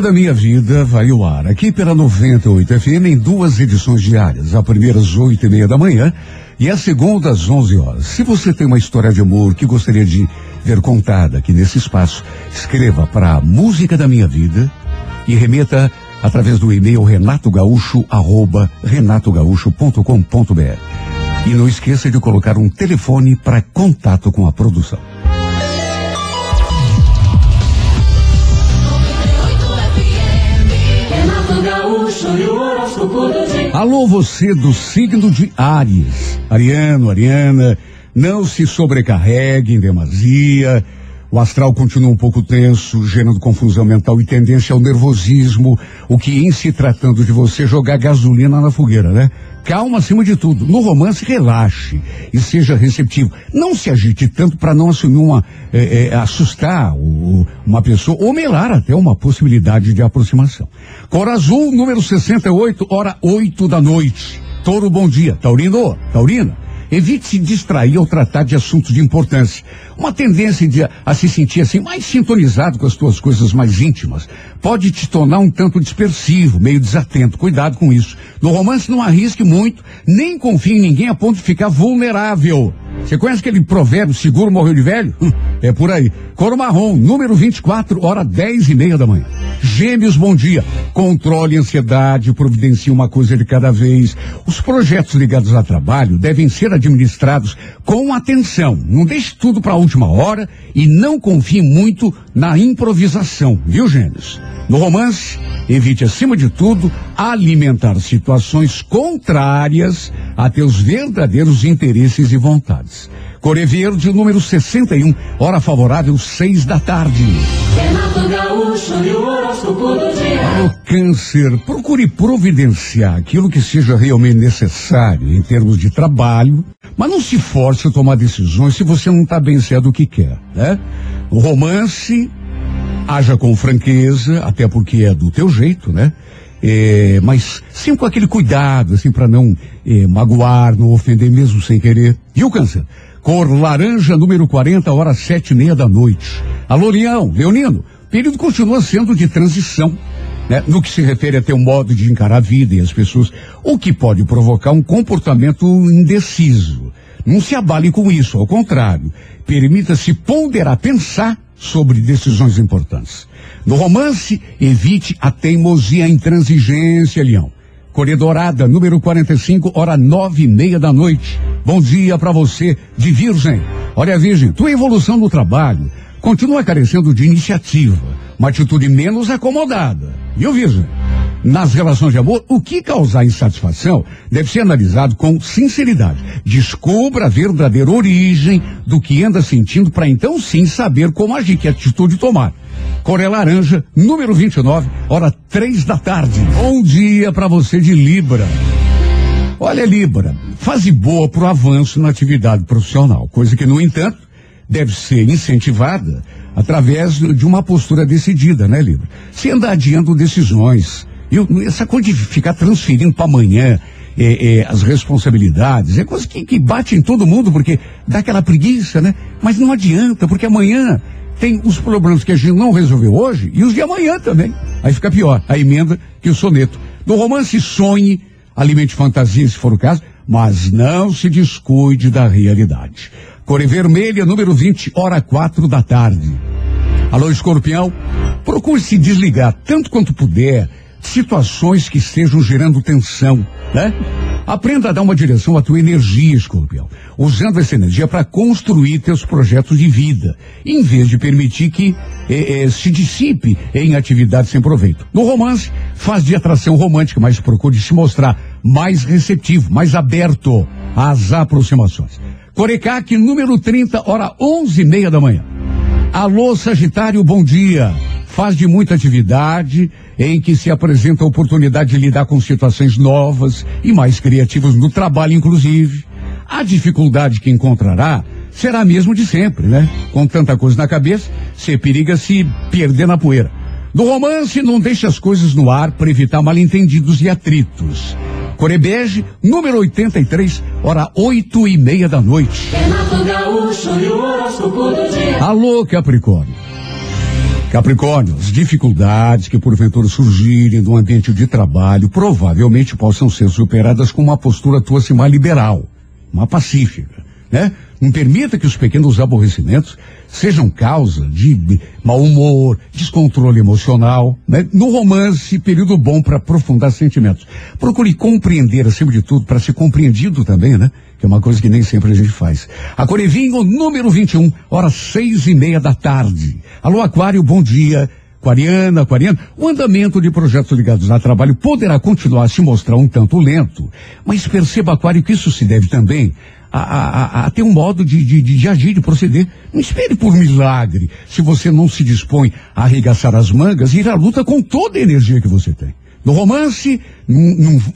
música da minha vida vai ao ar aqui pela 98 FM em duas edições diárias. A primeira às oito e meia da manhã e a segunda às 11 horas. Se você tem uma história de amor que gostaria de ver contada aqui nesse espaço, escreva para música da minha vida e remeta através do e-mail renatogaúcho, arroba renatogaúcho.com.br. E não esqueça de colocar um telefone para contato com a produção. Alô, você do signo de Áries. Ariano, Ariana, não se sobrecarregue em demasia. O astral continua um pouco tenso, gerando confusão mental e tendência ao nervosismo, o que, em se tratando de você, jogar gasolina na fogueira, né? Calma acima de tudo. No romance, relaxe e seja receptivo. Não se agite tanto para não assumir uma. eh, eh, assustar o- uma pessoa ou melar até uma possibilidade de aproximação. Cor azul, número 68, hora 8 da noite. Touro, bom dia. Taurino, Taurina. Evite se distrair ao tratar de assuntos de importância. Uma tendência de a, se sentir assim mais sintonizado com as tuas coisas mais íntimas pode te tornar um tanto dispersivo, meio desatento. Cuidado com isso. No romance não arrisque muito, nem confie em ninguém a ponto de ficar vulnerável. Você conhece aquele provérbio seguro morreu de velho? Hum, É por aí. Coro marrom, número 24, hora 10 e meia da manhã. Gêmeos, bom dia. Controle a ansiedade, providencie uma coisa de cada vez. Os projetos ligados a trabalho devem ser administrados com atenção. Não deixe tudo para a última hora e não confie muito na improvisação, viu, Gêmeos? No romance, evite acima de tudo alimentar situações contrárias a teus verdadeiros interesses e vontades. Core Verde, número 61, hora favorável, seis da tarde. Renato Gaúcho e o horóscopo do dia. Para o câncer, procure providenciar aquilo que seja realmente necessário em termos de trabalho, mas não se force a tomar decisões se você não está bem certo do que quer, né? O romance, haja com franqueza, até porque é do teu jeito, né? É, mas sempre com aquele cuidado, assim, para não é, magoar, não ofender mesmo sem querer. E o câncer? Cor laranja, número 40, hora sete e meia da noite. Alô, Leão, Leonino, período continua sendo de transição, né? No que se refere a teu modo de encarar a vida e as pessoas, o que pode provocar um comportamento indeciso. Não se abale com isso, ao contrário. Permita-se ponderar, pensar sobre decisões importantes. No romance, evite a teimosia, a intransigência, Leão. Corredorada, número 45, hora nove e meia da noite. Bom dia para você, de Virgem. Olha, Virgem, tua evolução no trabalho continua carecendo de iniciativa, uma atitude menos acomodada. Viu, Virgem? Nas relações de amor, o que causar insatisfação deve ser analisado com sinceridade. Descubra a verdadeira origem do que anda sentindo para então sim saber como agir, que atitude tomar. Coré Laranja, número 29, hora três da tarde. Bom dia para você de Libra. Olha, Libra, fase boa para o avanço na atividade profissional, coisa que, no entanto, deve ser incentivada através de uma postura decidida, né, Libra? Se andar adiando decisões. E essa coisa de ficar transferindo para amanhã é, é, as responsabilidades é coisa que, que bate em todo mundo, porque dá aquela preguiça, né? Mas não adianta, porque amanhã tem os problemas que a gente não resolveu hoje e os de amanhã também. Aí fica pior, a emenda que o soneto. No romance, sonhe, alimente fantasia se for o caso, mas não se descuide da realidade. Cor vermelha, número 20, hora quatro da tarde. Alô, escorpião? Procure se desligar tanto quanto puder de situações que estejam gerando tensão, né? Aprenda a dar uma direção à tua energia, escorpião, usando essa energia para construir teus projetos de vida, em vez de permitir que eh, eh, se dissipe em atividades sem proveito. No romance, faz de atração romântica, mas procure se mostrar mais receptivo, mais aberto às aproximações. Corecaque, número 30, hora onze e meia da manhã. Alô, Sagitário, bom dia. Faz de muita atividade em que se apresenta a oportunidade de lidar com situações novas e mais criativas no trabalho, inclusive. A dificuldade que encontrará será a mesma de sempre, né? Com tanta coisa na cabeça, você periga se perder na poeira. No romance, não deixe as coisas no ar para evitar mal-entendidos e atritos. Corebege, número 83, hora oito e meia da noite. Renato Gaúcho e o horóscopo do dia. Alô, Capricórnio. Capricórnio, as dificuldades que porventura surgirem no ambiente de trabalho provavelmente possam ser superadas com uma postura tua assim, mais liberal, uma pacífica, né? Não permita que os pequenos aborrecimentos sejam causa de mau humor, descontrole emocional. Né? No romance, período bom para aprofundar sentimentos. Procure compreender, acima de tudo, para ser compreendido também, né? Que é uma coisa que nem sempre a gente faz. A Corevinho, número 21, horas seis e meia da tarde. Alô, Aquário, bom dia. Aquariana, Aquariano, o andamento de projetos ligados a trabalho poderá continuar a se mostrar um tanto lento, mas perceba, Aquário, que isso se deve também a, a, a ter um modo de, de, de, agir, de proceder. Não espere por milagre se você não se dispõe a arregaçar as mangas e ir à luta com toda a energia que você tem. No romance,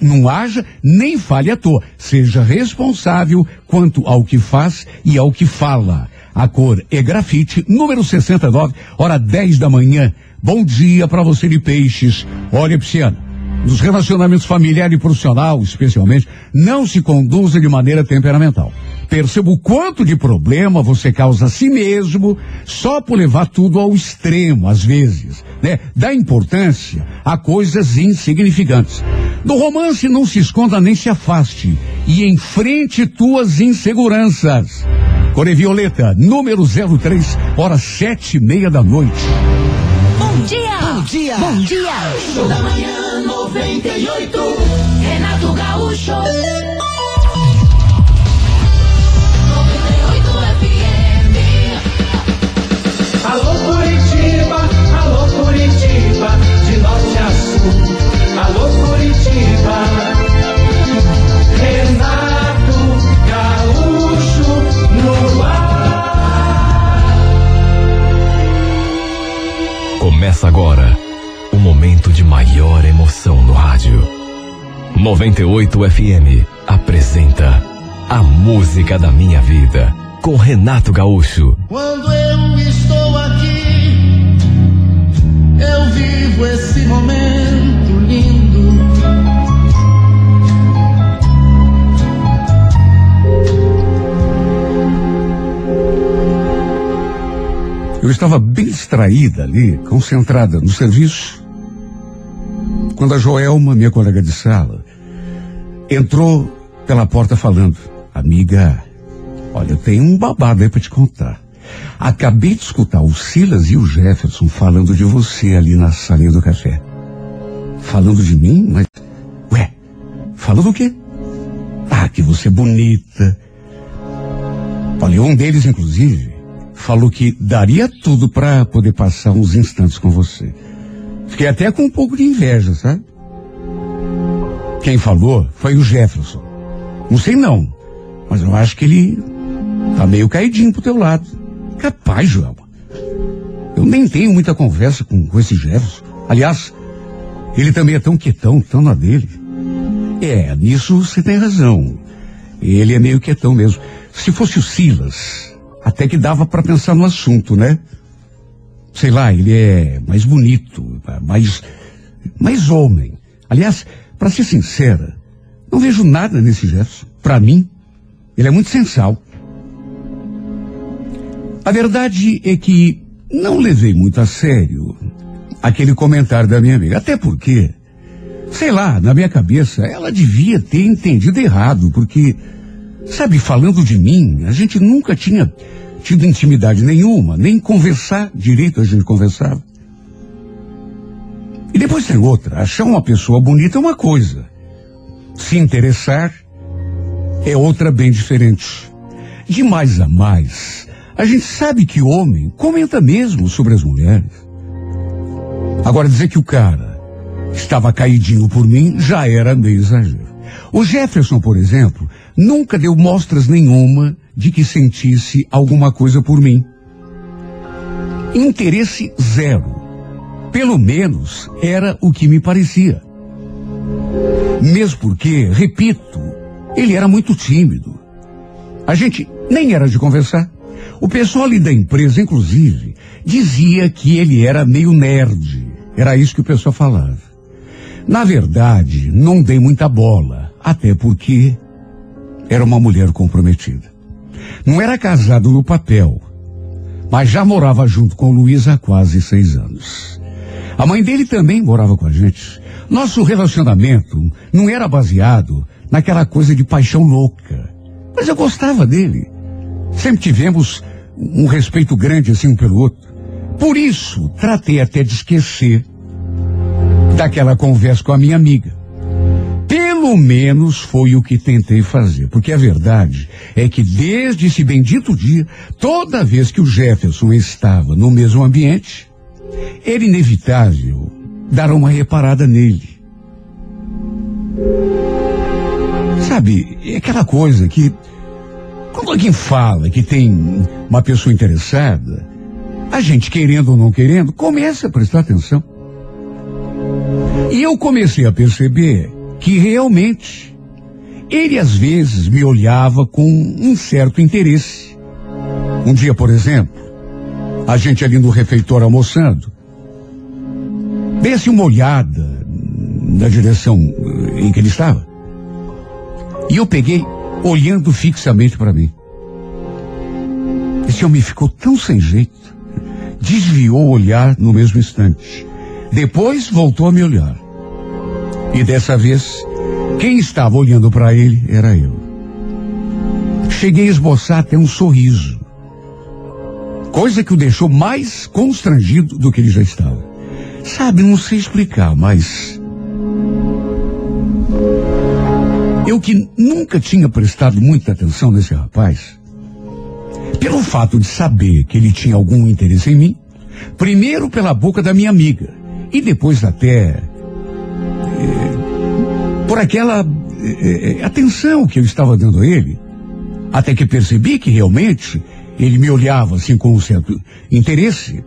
não, haja nem fale à toa. Seja responsável quanto ao que faz e ao que fala. A cor é grafite, número 69, hora 10 da manhã. Bom dia para você de peixes. Olha, Pisciana, nos relacionamentos familiar e profissional, especialmente, não se conduza de maneira temperamental. Perceba o quanto de problema você causa a si mesmo só por levar tudo ao extremo, às vezes, né? Dá importância a coisas insignificantes. No romance, não se esconda nem se afaste e enfrente tuas inseguranças. Core Violeta, número 03, hora sete e meia da noite. Bom dia! Bom dia! Bom dia! Show da manhã 98. Renato Gaúcho. 98 FM apresenta A Música da Minha Vida com Renato Gaúcho. Quando eu estou aqui, eu vivo esse momento lindo. Eu estava bem distraída ali, concentrada no serviço, quando a Joelma, minha colega de sala, entrou pela porta falando: Amiga, olha, eu tenho um babado aí pra te contar. Acabei de escutar o Silas e o Jefferson falando de você ali na salinha do café. Falando de mim? Mas. Ué, falando o quê? Ah, que você é bonita. Olha, um deles, inclusive, falou que daria tudo para poder passar uns instantes com você. Fiquei até com um pouco de inveja, sabe? Quem falou foi o Jefferson. Não sei não, mas eu acho que ele tá meio caidinho pro teu lado. Capaz, Joel. Eu nem tenho muita conversa com, com esse Jefferson. Aliás, ele também é tão quietão, tão na dele. É, nisso você tem razão. Ele é meio quietão mesmo. Se fosse o Silas, até que dava para pensar no assunto, né? Sei lá, ele é mais bonito, mais, mais homem. Aliás, para ser sincera, não vejo nada nesse Jefferson. Para mim, ele é muito sensal. A verdade é que não levei muito a sério aquele comentário da minha amiga. Até porque, sei lá, na minha cabeça, ela devia ter entendido errado, porque, sabe, falando de mim, a gente nunca tinha tido intimidade nenhuma, nem conversar direito a gente conversava. E depois tem outra, achar uma pessoa bonita é uma coisa. Se interessar é outra bem diferente. De mais a mais, a gente sabe que homem comenta mesmo sobre as mulheres. Agora dizer que o cara estava caidinho por mim já era meio exagero. O Jefferson, por exemplo, nunca deu mostras nenhuma de que sentisse alguma coisa por mim. Interesse zero. Pelo menos era o que me parecia. Mesmo porque, repito, ele era muito tímido. A gente nem era de conversar. O pessoal ali da empresa, inclusive, dizia que ele era meio nerd. Era isso que o pessoal falava. Na verdade, não dei muita bola, até porque era uma mulher comprometida. Não era casado no papel, mas já morava junto com Luiz há quase seis anos. A mãe dele também morava com a gente. Nosso relacionamento não era baseado naquela coisa de paixão louca. Mas eu gostava dele. Sempre tivemos um respeito grande assim um pelo outro. Por isso, tratei até de esquecer daquela conversa com a minha amiga. Pelo menos foi o que tentei fazer, porque a verdade é que desde esse bendito dia, toda vez que o Jefferson estava no mesmo ambiente, era inevitável dar uma reparada nele. Sabe, é aquela coisa que quando alguém fala que tem uma pessoa interessada, a gente querendo ou não querendo, começa a prestar atenção. E eu comecei a perceber que realmente ele às vezes me olhava com um certo interesse. Um dia, por exemplo, a gente ali no refeitório almoçando, desse uma olhada na direção em que ele estava. E eu peguei olhando fixamente para mim. Esse homem ficou tão sem jeito, desviou o olhar no mesmo instante. Depois voltou a me olhar. E dessa vez, quem estava olhando para ele era eu. Cheguei a esboçar até um sorriso. Coisa que o deixou mais constrangido do que ele já estava. Sabe, não sei explicar, mas eu que nunca tinha prestado muita atenção nesse rapaz, pelo fato de saber que ele tinha algum interesse em mim, primeiro pela boca da minha amiga, e depois até eh, por aquela eh, atenção que eu estava dando a ele, até que percebi que realmente ele me olhava assim com um certo interesse.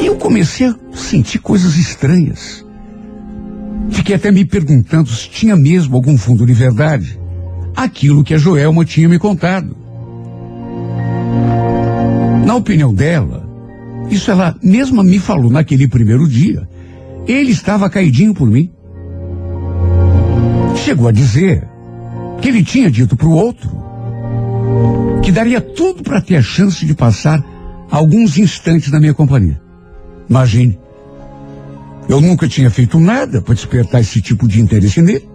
E eu comecei a sentir coisas estranhas. Fiquei até me perguntando se tinha mesmo algum fundo de verdade. Aquilo que a Joelma tinha me contado. Na opinião dela, isso ela mesma me falou naquele primeiro dia. Ele estava caidinho por mim. Chegou a dizer que ele tinha dito para o outro que daria tudo para ter a chance de passar alguns instantes na minha companhia. Imagine. Eu nunca tinha feito nada para despertar esse tipo de interesse nele.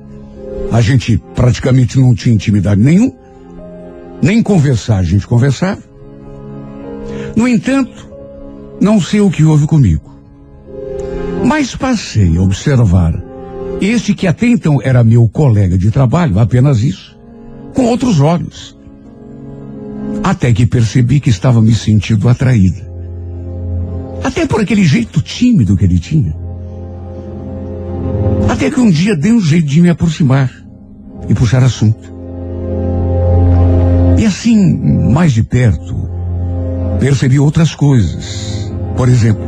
A gente praticamente não tinha intimidade nenhuma. Nem conversar a gente conversava. No entanto, não sei o que houve comigo. Mas passei a observar este que até então era meu colega de trabalho, apenas isso, com outros olhos. Até que percebi que estava me sentindo atraída. Até por aquele jeito tímido que ele tinha. Até que um dia dei um jeito de me aproximar e puxar assunto. E assim, mais de perto, percebi outras coisas. Por exemplo,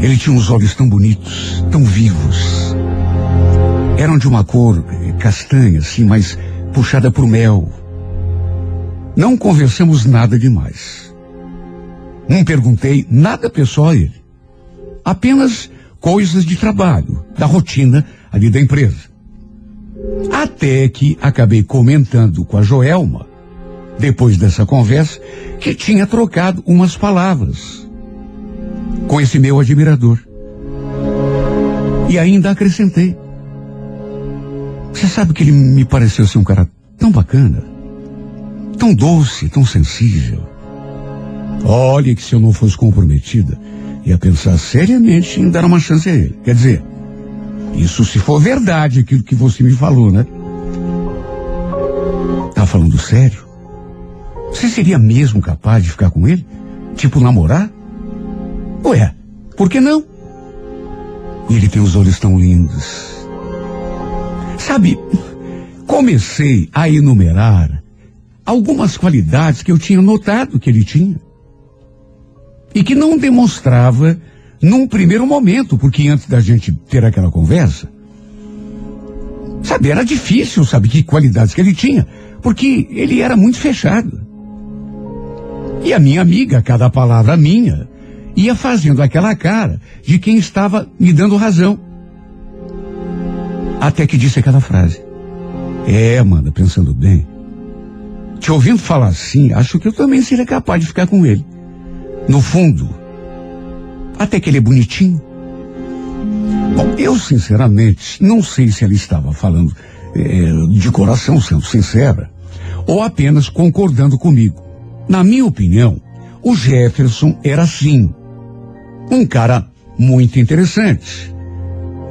ele tinha uns olhos tão bonitos, tão vivos. Eram de uma cor castanha, assim, mas puxada por mel. Não conversamos nada demais. Não perguntei nada pessoal a ele. Apenas coisas de trabalho, da rotina ali da empresa. Até que acabei comentando com a Joelma, depois dessa conversa, que tinha trocado umas palavras com esse meu admirador. E ainda acrescentei. Você sabe que ele me pareceu ser um cara tão bacana, tão doce, tão sensível. Olha que se eu não fosse comprometida, ia pensar seriamente em dar uma chance a ele. Quer dizer, isso se for verdade aquilo que você me falou, né? Tá falando sério? Você seria mesmo capaz de ficar com ele? Tipo namorar? Ué, por que não? Ele tem os olhos tão lindos. Sabe, comecei a enumerar algumas qualidades que eu tinha notado que ele tinha e que não demonstrava num primeiro momento, porque antes da gente ter aquela conversa, sabe, era difícil saber que qualidades que ele tinha, porque ele era muito fechado. E a minha amiga, cada palavra minha, ia fazendo aquela cara de quem estava me dando razão. Até que disse aquela frase. É, Amanda, pensando bem. Te ouvindo falar assim, acho que eu também seria capaz de ficar com ele no fundo, até que ele é bonitinho. Bom, eu sinceramente não sei se ela estava falando é, de coração, sendo sincera, ou apenas concordando comigo. Na minha opinião, o Jefferson era assim. Um cara muito interessante.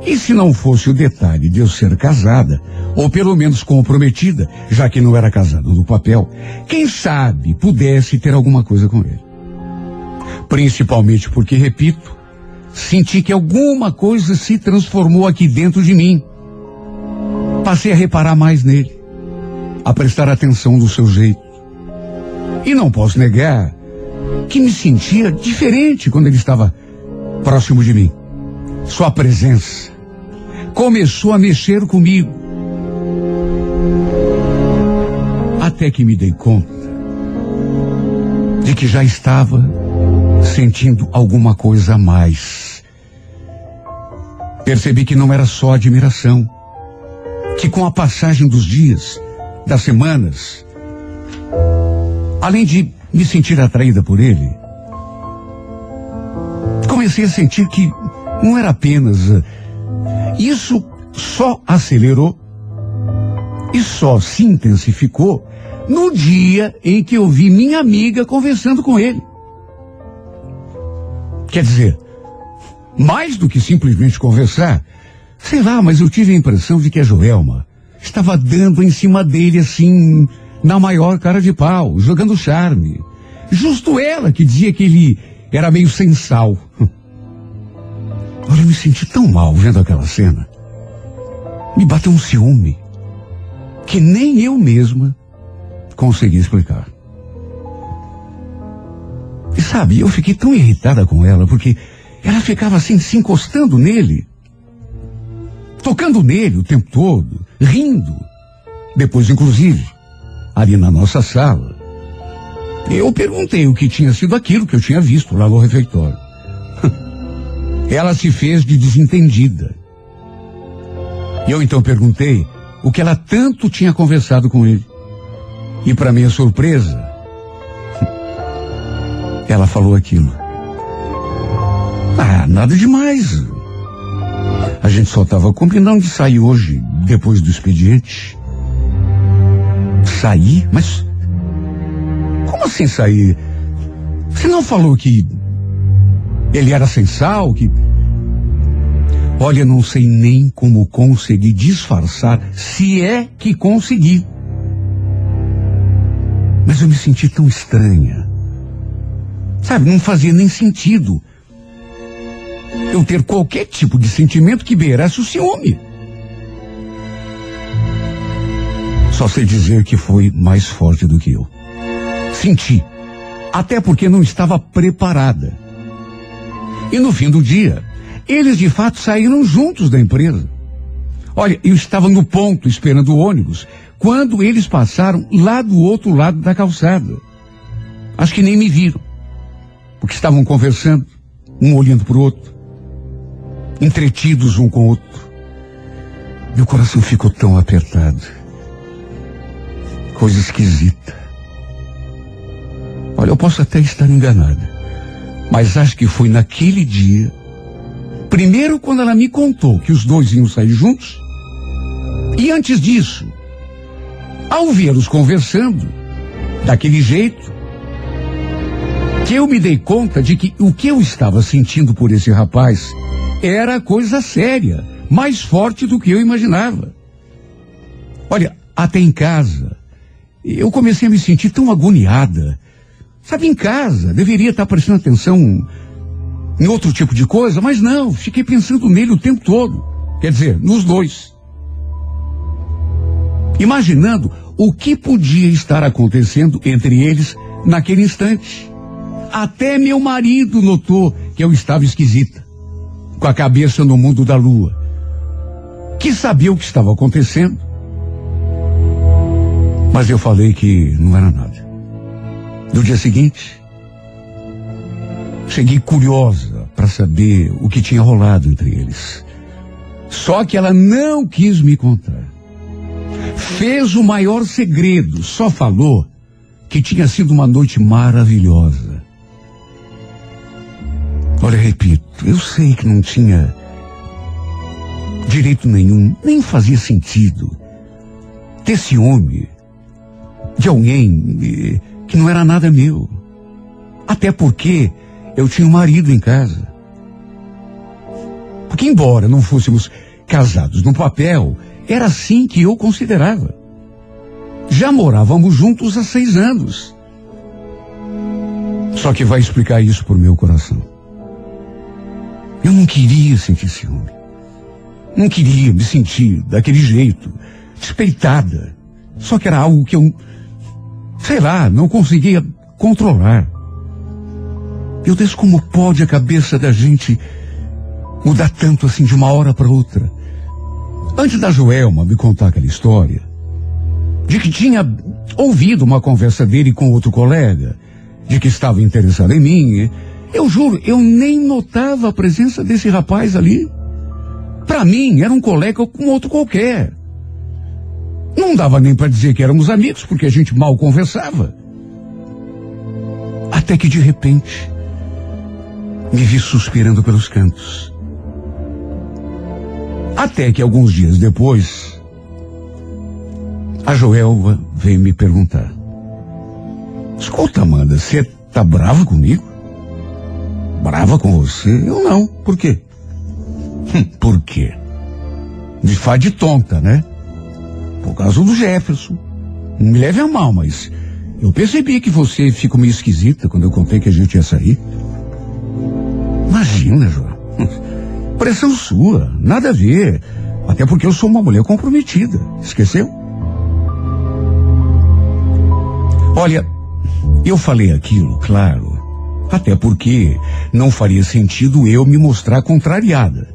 E se não fosse o detalhe de eu ser casada, ou pelo menos comprometida, já que não era casado no papel, quem sabe pudesse ter alguma coisa com ele. Principalmente porque, repito, senti que alguma coisa se transformou aqui dentro de mim. Passei a reparar mais nele, a prestar atenção do seu jeito. E não posso negar que me sentia diferente quando ele estava próximo de mim. Sua presença começou a mexer comigo. Até que me dei conta de que já estava sentindo alguma coisa a mais. Percebi que não era só admiração, que com a passagem dos dias, das semanas, além de me sentir atraída por ele, comecei a sentir que não era apenas isso só acelerou e só se intensificou no dia em que eu vi minha amiga conversando com ele. Quer dizer, mais do que simplesmente conversar, sei lá, mas eu tive a impressão de que a Joelma estava dando em cima dele assim, na maior cara de pau, jogando charme. Justo ela que dizia que ele era meio sem sal. Olha, eu me senti tão mal vendo aquela cena. Me bateu um ciúme que nem eu mesma consegui explicar. E sabe, eu fiquei tão irritada com ela porque ela ficava assim se encostando nele, tocando nele o tempo todo, rindo. Depois, inclusive, ali na nossa sala, eu perguntei o que tinha sido aquilo que eu tinha visto lá no refeitório. Ela se fez de desentendida. E eu então perguntei o que ela tanto tinha conversado com ele. E para minha surpresa, ela falou aquilo. Ah, nada demais. A gente só estava combinando de sair hoje, depois do expediente. Sair? Mas. Como assim sair? Você não falou que ele era sem sal, que. Olha, não sei nem como consegui disfarçar, se é que consegui. Mas eu me senti tão estranha. Sabe, não fazia nem sentido eu ter qualquer tipo de sentimento que beirasse o ciúme. Só sei dizer que foi mais forte do que eu. Senti. Até porque não estava preparada. E no fim do dia, eles de fato saíram juntos da empresa. Olha, eu estava no ponto esperando o ônibus quando eles passaram lá do outro lado da calçada. Acho que nem me viram, porque estavam conversando, um olhando para o outro, entretidos um com o outro. Meu coração ficou tão apertado. Coisa esquisita. Olha, eu posso até estar enganada, mas acho que foi naquele dia, primeiro quando ela me contou que os dois iam sair juntos, e antes disso, ao vê-los conversando, daquele jeito, que eu me dei conta de que o que eu estava sentindo por esse rapaz era coisa séria, mais forte do que eu imaginava. Olha, até em casa, eu comecei a me sentir tão agoniada. Sabe, em casa, deveria estar prestando atenção em outro tipo de coisa, mas não, fiquei pensando nele o tempo todo. Quer dizer, nos dois. Imaginando o que podia estar acontecendo entre eles naquele instante. Até meu marido notou que eu estava esquisita, com a cabeça no mundo da lua. Que sabia o que estava acontecendo. Mas eu falei que não era nada. No dia seguinte, cheguei curiosa para saber o que tinha rolado entre eles. Só que ela não quis me contar. Fez o maior segredo, só falou que tinha sido uma noite maravilhosa. Olha, repito, eu sei que não tinha direito nenhum, nem fazia sentido ter ciúme de alguém que não era nada meu. Até porque eu tinha um marido em casa. Porque, embora não fôssemos casados no papel, era assim que eu considerava. Já morávamos juntos há seis anos. Só que vai explicar isso por meu coração. Eu não queria sentir ciúme. Não queria me sentir daquele jeito, despeitada. Só que era algo que eu, sei lá, não conseguia controlar. Meu Deus, como pode a cabeça da gente mudar tanto assim de uma hora para outra? Antes da Joelma me contar aquela história, de que tinha ouvido uma conversa dele com outro colega, de que estava interessado em mim, eu juro, eu nem notava a presença desse rapaz ali. Para mim, era um colega com outro qualquer. Não dava nem para dizer que éramos amigos, porque a gente mal conversava. Até que de repente, me vi suspirando pelos cantos. Até que alguns dias depois, a Joelva veio me perguntar: Escuta, Amanda, você tá brava comigo? Brava com você? Eu não. Por quê? Hum, por quê? Me faz de tonta, né? Por causa do Jefferson. Não me leve a mal, mas eu percebi que você ficou meio esquisita quando eu contei que a gente ia sair. Imagina, João. Pressão sua, nada a ver. Até porque eu sou uma mulher comprometida. Esqueceu? Olha, eu falei aquilo, claro. Até porque não faria sentido eu me mostrar contrariada.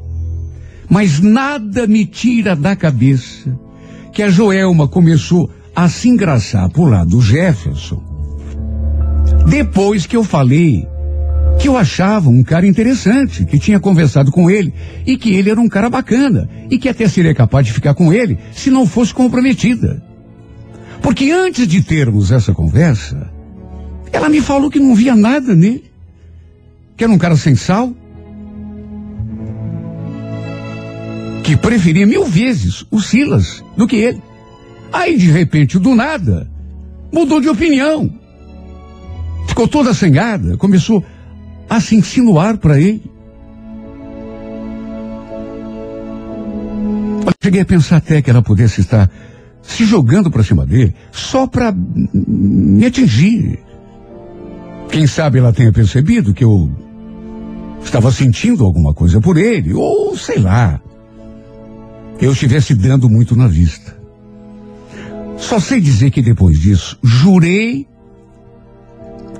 Mas nada me tira da cabeça que a Joelma começou a se engraçar por lá do Jefferson. Depois que eu falei que eu achava um cara interessante, que tinha conversado com ele e que ele era um cara bacana e que até seria capaz de ficar com ele se não fosse comprometida. Porque antes de termos essa conversa, ela me falou que não via nada nele, que era um cara sem sal, que preferia mil vezes o Silas do que ele. Aí, de repente, do nada, mudou de opinião. Ficou toda sangada, começou a se insinuar para ele. Eu cheguei a pensar até que ela pudesse estar se jogando para cima dele só para me atingir. Quem sabe ela tenha percebido que eu estava sentindo alguma coisa por ele, ou sei lá, eu estivesse dando muito na vista. Só sei dizer que depois disso, jurei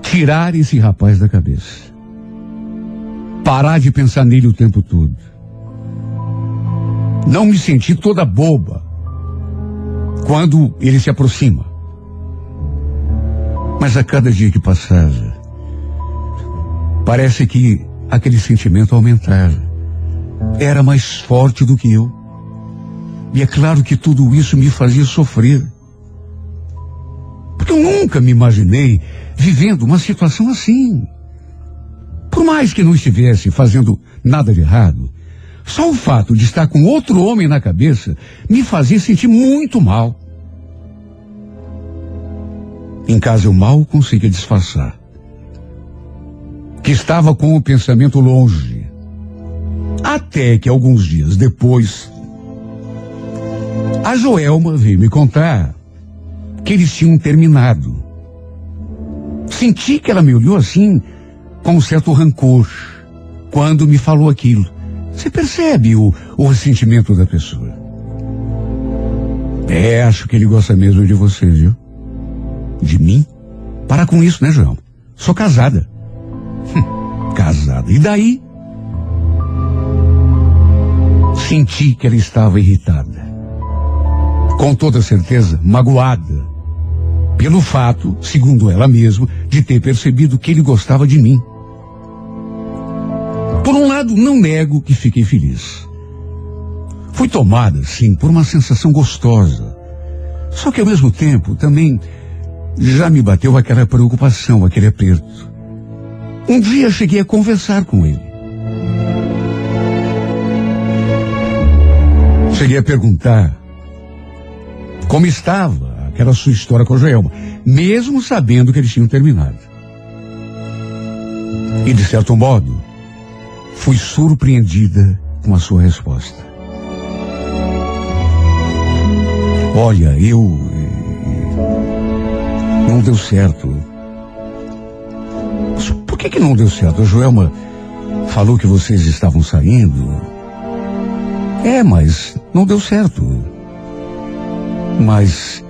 tirar esse rapaz da cabeça. Parar de pensar nele o tempo todo. Não me senti toda boba quando ele se aproxima. Mas a cada dia que passava, parece que aquele sentimento aumentava. Era mais forte do que eu. E é claro que tudo isso me fazia sofrer. Porque eu nunca me imaginei vivendo uma situação assim. Por mais que não estivesse fazendo nada de errado, só o fato de estar com outro homem na cabeça me fazia sentir muito mal. Em casa eu mal conseguia disfarçar. Que estava com o pensamento longe. Até que alguns dias depois, a Joelma veio me contar que eles tinham terminado. Senti que ela me olhou assim, com um certo rancor, quando me falou aquilo. Você percebe o, o ressentimento da pessoa. É, acho que ele gosta mesmo de você, viu? De mim? Para com isso, né, João? Sou casada. Hum, casada. E daí? Senti que ela estava irritada. Com toda certeza, magoada. Pelo fato, segundo ela mesma, de ter percebido que ele gostava de mim. Por um lado, não nego que fiquei feliz. Fui tomada, sim, por uma sensação gostosa. Só que ao mesmo tempo, também já me bateu aquela preocupação, aquele aperto. Um dia cheguei a conversar com ele. Cheguei a perguntar como estava aquela sua história com a Joelma, mesmo sabendo que eles tinham terminado. E de certo modo, fui surpreendida com a sua resposta. Olha, eu. Não deu certo. Mas por que, que não deu certo? A Joelma falou que vocês estavam saindo. É, mas não deu certo. Mas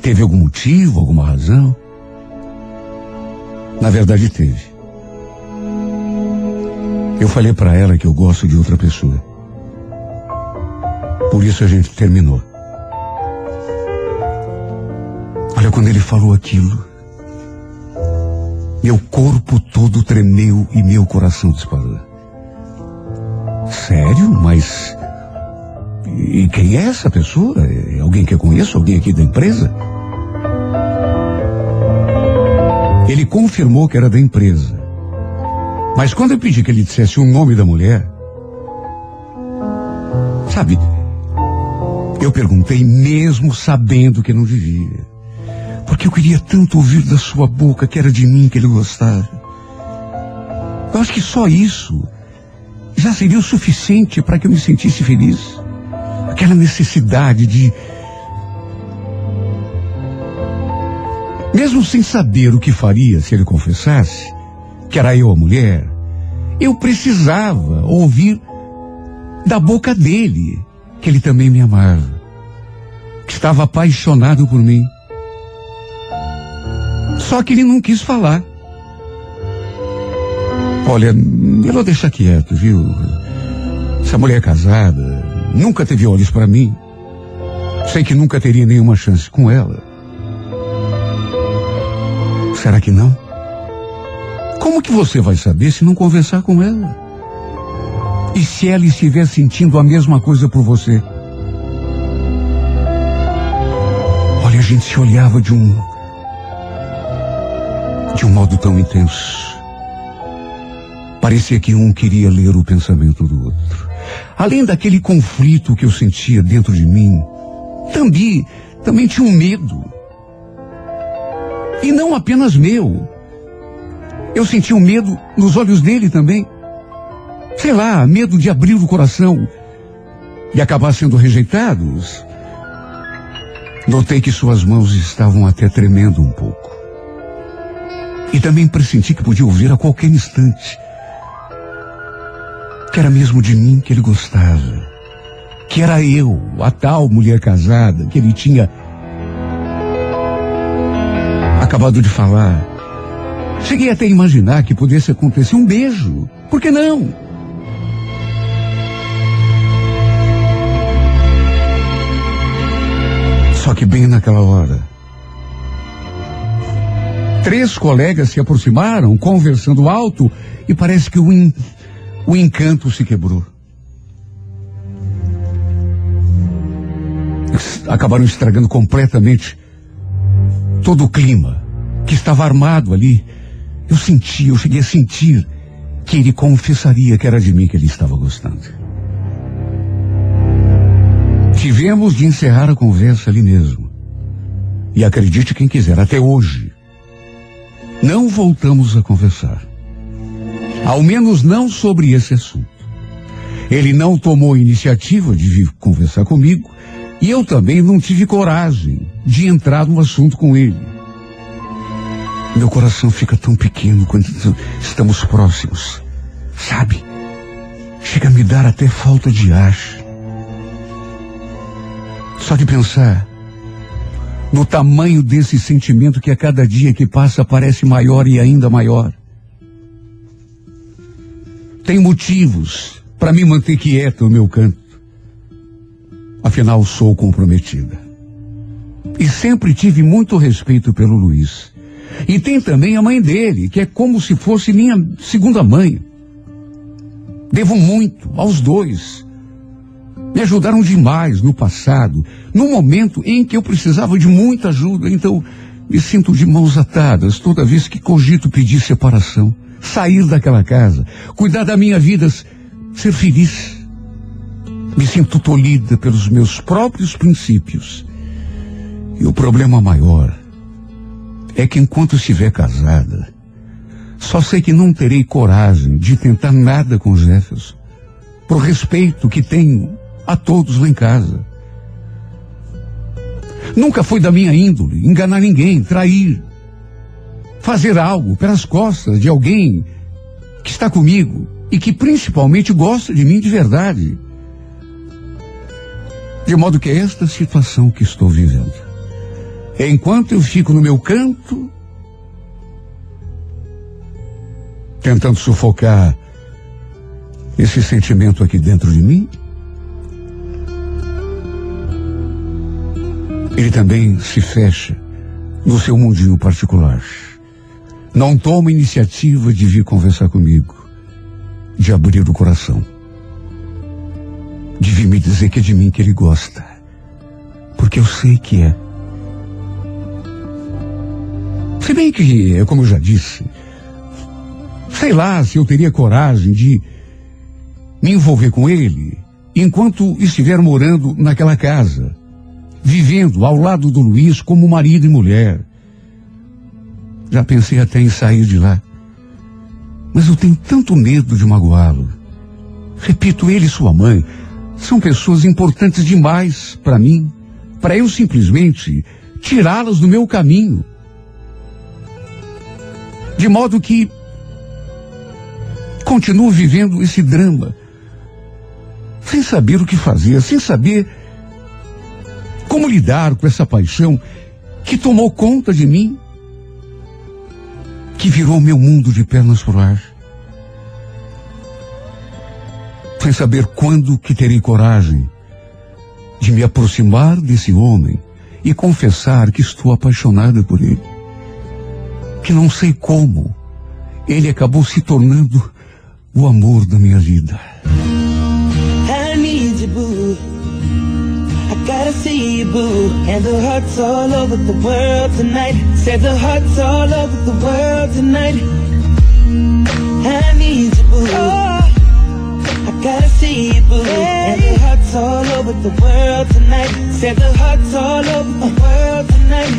teve algum motivo, alguma razão? Na verdade teve. Eu falei para ela que eu gosto de outra pessoa. Por isso a gente terminou. Olha, quando ele falou aquilo, meu corpo todo tremeu e meu coração disparou. Sério? Mas. E quem é essa pessoa? É alguém que eu conheço? Alguém aqui da empresa? Ele confirmou que era da empresa. Mas quando eu pedi que ele dissesse o nome da mulher, sabe, eu perguntei mesmo sabendo que não devia. Porque eu queria tanto ouvir da sua boca que era de mim que ele gostava. Eu acho que só isso já seria o suficiente para que eu me sentisse feliz. Aquela necessidade de. Mesmo sem saber o que faria se ele confessasse, que era eu a mulher, eu precisava ouvir da boca dele que ele também me amava, que estava apaixonado por mim. Só que ele não quis falar. Olha, melhor deixar quieto, viu? Essa mulher é casada, nunca teve olhos para mim. Sei que nunca teria nenhuma chance com ela. Será que não? Como que você vai saber se não conversar com ela? E se ela estiver sentindo a mesma coisa por você? Olha, a gente se olhava de um. de um modo tão intenso. Parecia que um queria ler o pensamento do outro. Além daquele conflito que eu sentia dentro de mim, também, também tinha um medo. E não apenas meu. Eu sentia um medo nos olhos dele também. Sei lá, medo de abrir o coração e acabar sendo rejeitados. Notei que suas mãos estavam até tremendo um pouco. E também pressenti que podia ouvir a qualquer instante que era mesmo de mim que ele gostava. Que era eu, a tal mulher casada que ele tinha acabado de falar. Cheguei até a imaginar que pudesse acontecer um beijo. Por que não? Só que bem naquela hora, três colegas se aproximaram, conversando alto, e parece que o. o encanto se quebrou. Acabaram estragando completamente todo o clima que estava armado ali. Eu senti, eu cheguei a sentir que ele confessaria que era de mim que ele estava gostando. Tivemos de encerrar a conversa ali mesmo. E acredite quem quiser, até hoje. Não voltamos a conversar. Ao menos não sobre esse assunto. Ele não tomou iniciativa de vir conversar comigo e eu também não tive coragem de entrar no assunto com ele. Meu coração fica tão pequeno quando estamos próximos. Sabe? Chega a me dar até falta de ar. Só de pensar no tamanho desse sentimento que a cada dia que passa parece maior e ainda maior. Tem motivos para me manter quieta no meu canto. Afinal, sou comprometida. E sempre tive muito respeito pelo Luiz. E tem também a mãe dele, que é como se fosse minha segunda mãe. Devo muito aos dois. Me ajudaram demais no passado, no momento em que eu precisava de muita ajuda. Então, me sinto de mãos atadas toda vez que cogito pedir separação, sair daquela casa, cuidar da minha vida, ser feliz. Me sinto tolhida pelos meus próprios princípios E o problema maior é que enquanto estiver casada, só sei que não terei coragem de tentar nada com Jefferson, por respeito que tenho a todos lá em casa. Nunca foi da minha índole enganar ninguém, trair, fazer algo pelas costas de alguém que está comigo e que principalmente gosta de mim de verdade. De modo que é esta situação que estou vivendo. Enquanto eu fico no meu canto, tentando sufocar esse sentimento aqui dentro de mim, ele também se fecha no seu mundinho particular. Não toma iniciativa de vir conversar comigo, de abrir o coração, de vir me dizer que é de mim que ele gosta, porque eu sei que é. Se bem que, como eu já disse, sei lá se eu teria coragem de me envolver com ele enquanto estiver morando naquela casa, vivendo ao lado do Luiz como marido e mulher. Já pensei até em sair de lá. Mas eu tenho tanto medo de magoá-lo. Repito, ele e sua mãe são pessoas importantes demais para mim, para eu simplesmente tirá-las do meu caminho. De modo que continuo vivendo esse drama, sem saber o que fazer, sem saber como lidar com essa paixão que tomou conta de mim, que virou meu mundo de pernas pro ar. Sem saber quando que terei coragem de me aproximar desse homem e confessar que estou apaixonada por ele que não sei como, ele acabou se tornando o amor da minha vida. See you, boo. And the hearts all over the world tonight. Said the hearts all over the world tonight. I need you, boo. I gotta see you, boo. And the hearts all over the world tonight. Said the hearts all over the world tonight.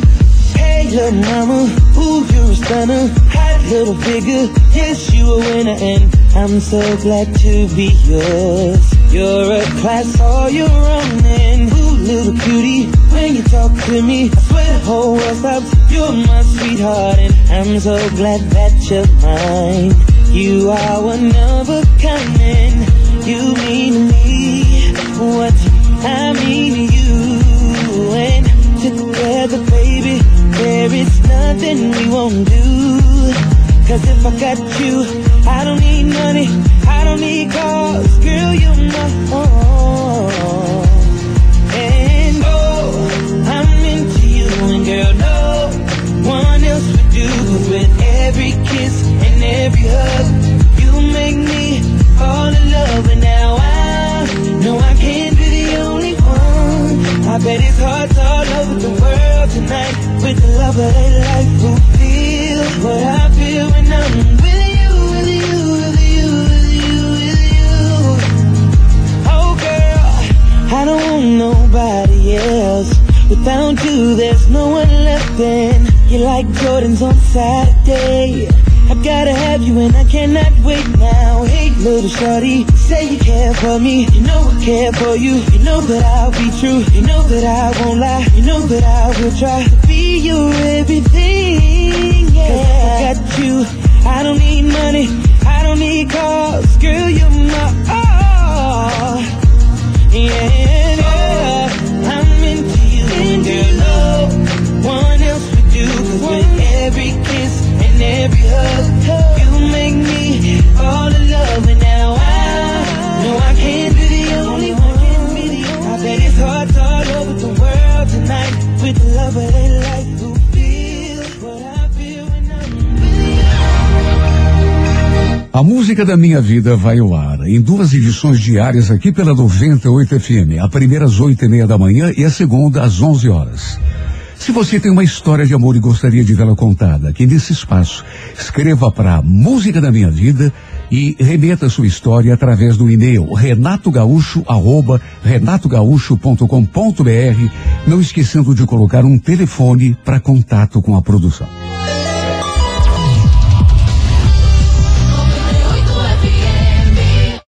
Hey, little mama, ooh, you're a stunner. Hot little figure, yes, you a winner, and I'm so glad to be yours. You're a class all your own, and little cutie, when you talk to me, I swear the whole world stops. You're my sweetheart, and I'm so glad that you're mine. You are one of a kind, and you mean me what I mean to you, and together, baby. There is nothing we won't do. Cause if I got you, I don't need money, I don't need cars, girl, you're my all. Every kiss and every hug, you make me fall in love. And now I know I can't be the only one. I bet it's hard all over the world tonight with the love of their life who feel what I feel when I'm with you, with you, with you, with you, with you. Oh girl, I don't want nobody else. Without you, there's no one left. And you're like Jordans on Saturday. I gotta have you and I cannot wait now. Hey, little shorty, say you care for me. You know I care for you. You know that I'll be true. You know that I won't lie. You know that I will try to be your everything. Yeah. I got you, I don't need money. I don't need cars. Girl, you're my all. Yeah, yeah. I'm into you. Girl, no and every hug, you make me fall in love. And now I know I can't be the only one. I bet hard all over the world tonight with the love of their life A música da minha vida vai ao ar em duas edições diárias aqui pela 98 FM. A primeira às oito e meia da manhã e a segunda às 11 horas. Se você tem uma história de amor e gostaria de vê-la contada aqui nesse espaço, escreva para Música da Minha Vida e remeta sua história através do e-mail renatogaúcho.com.br, não esquecendo de colocar um telefone para contato com a produção.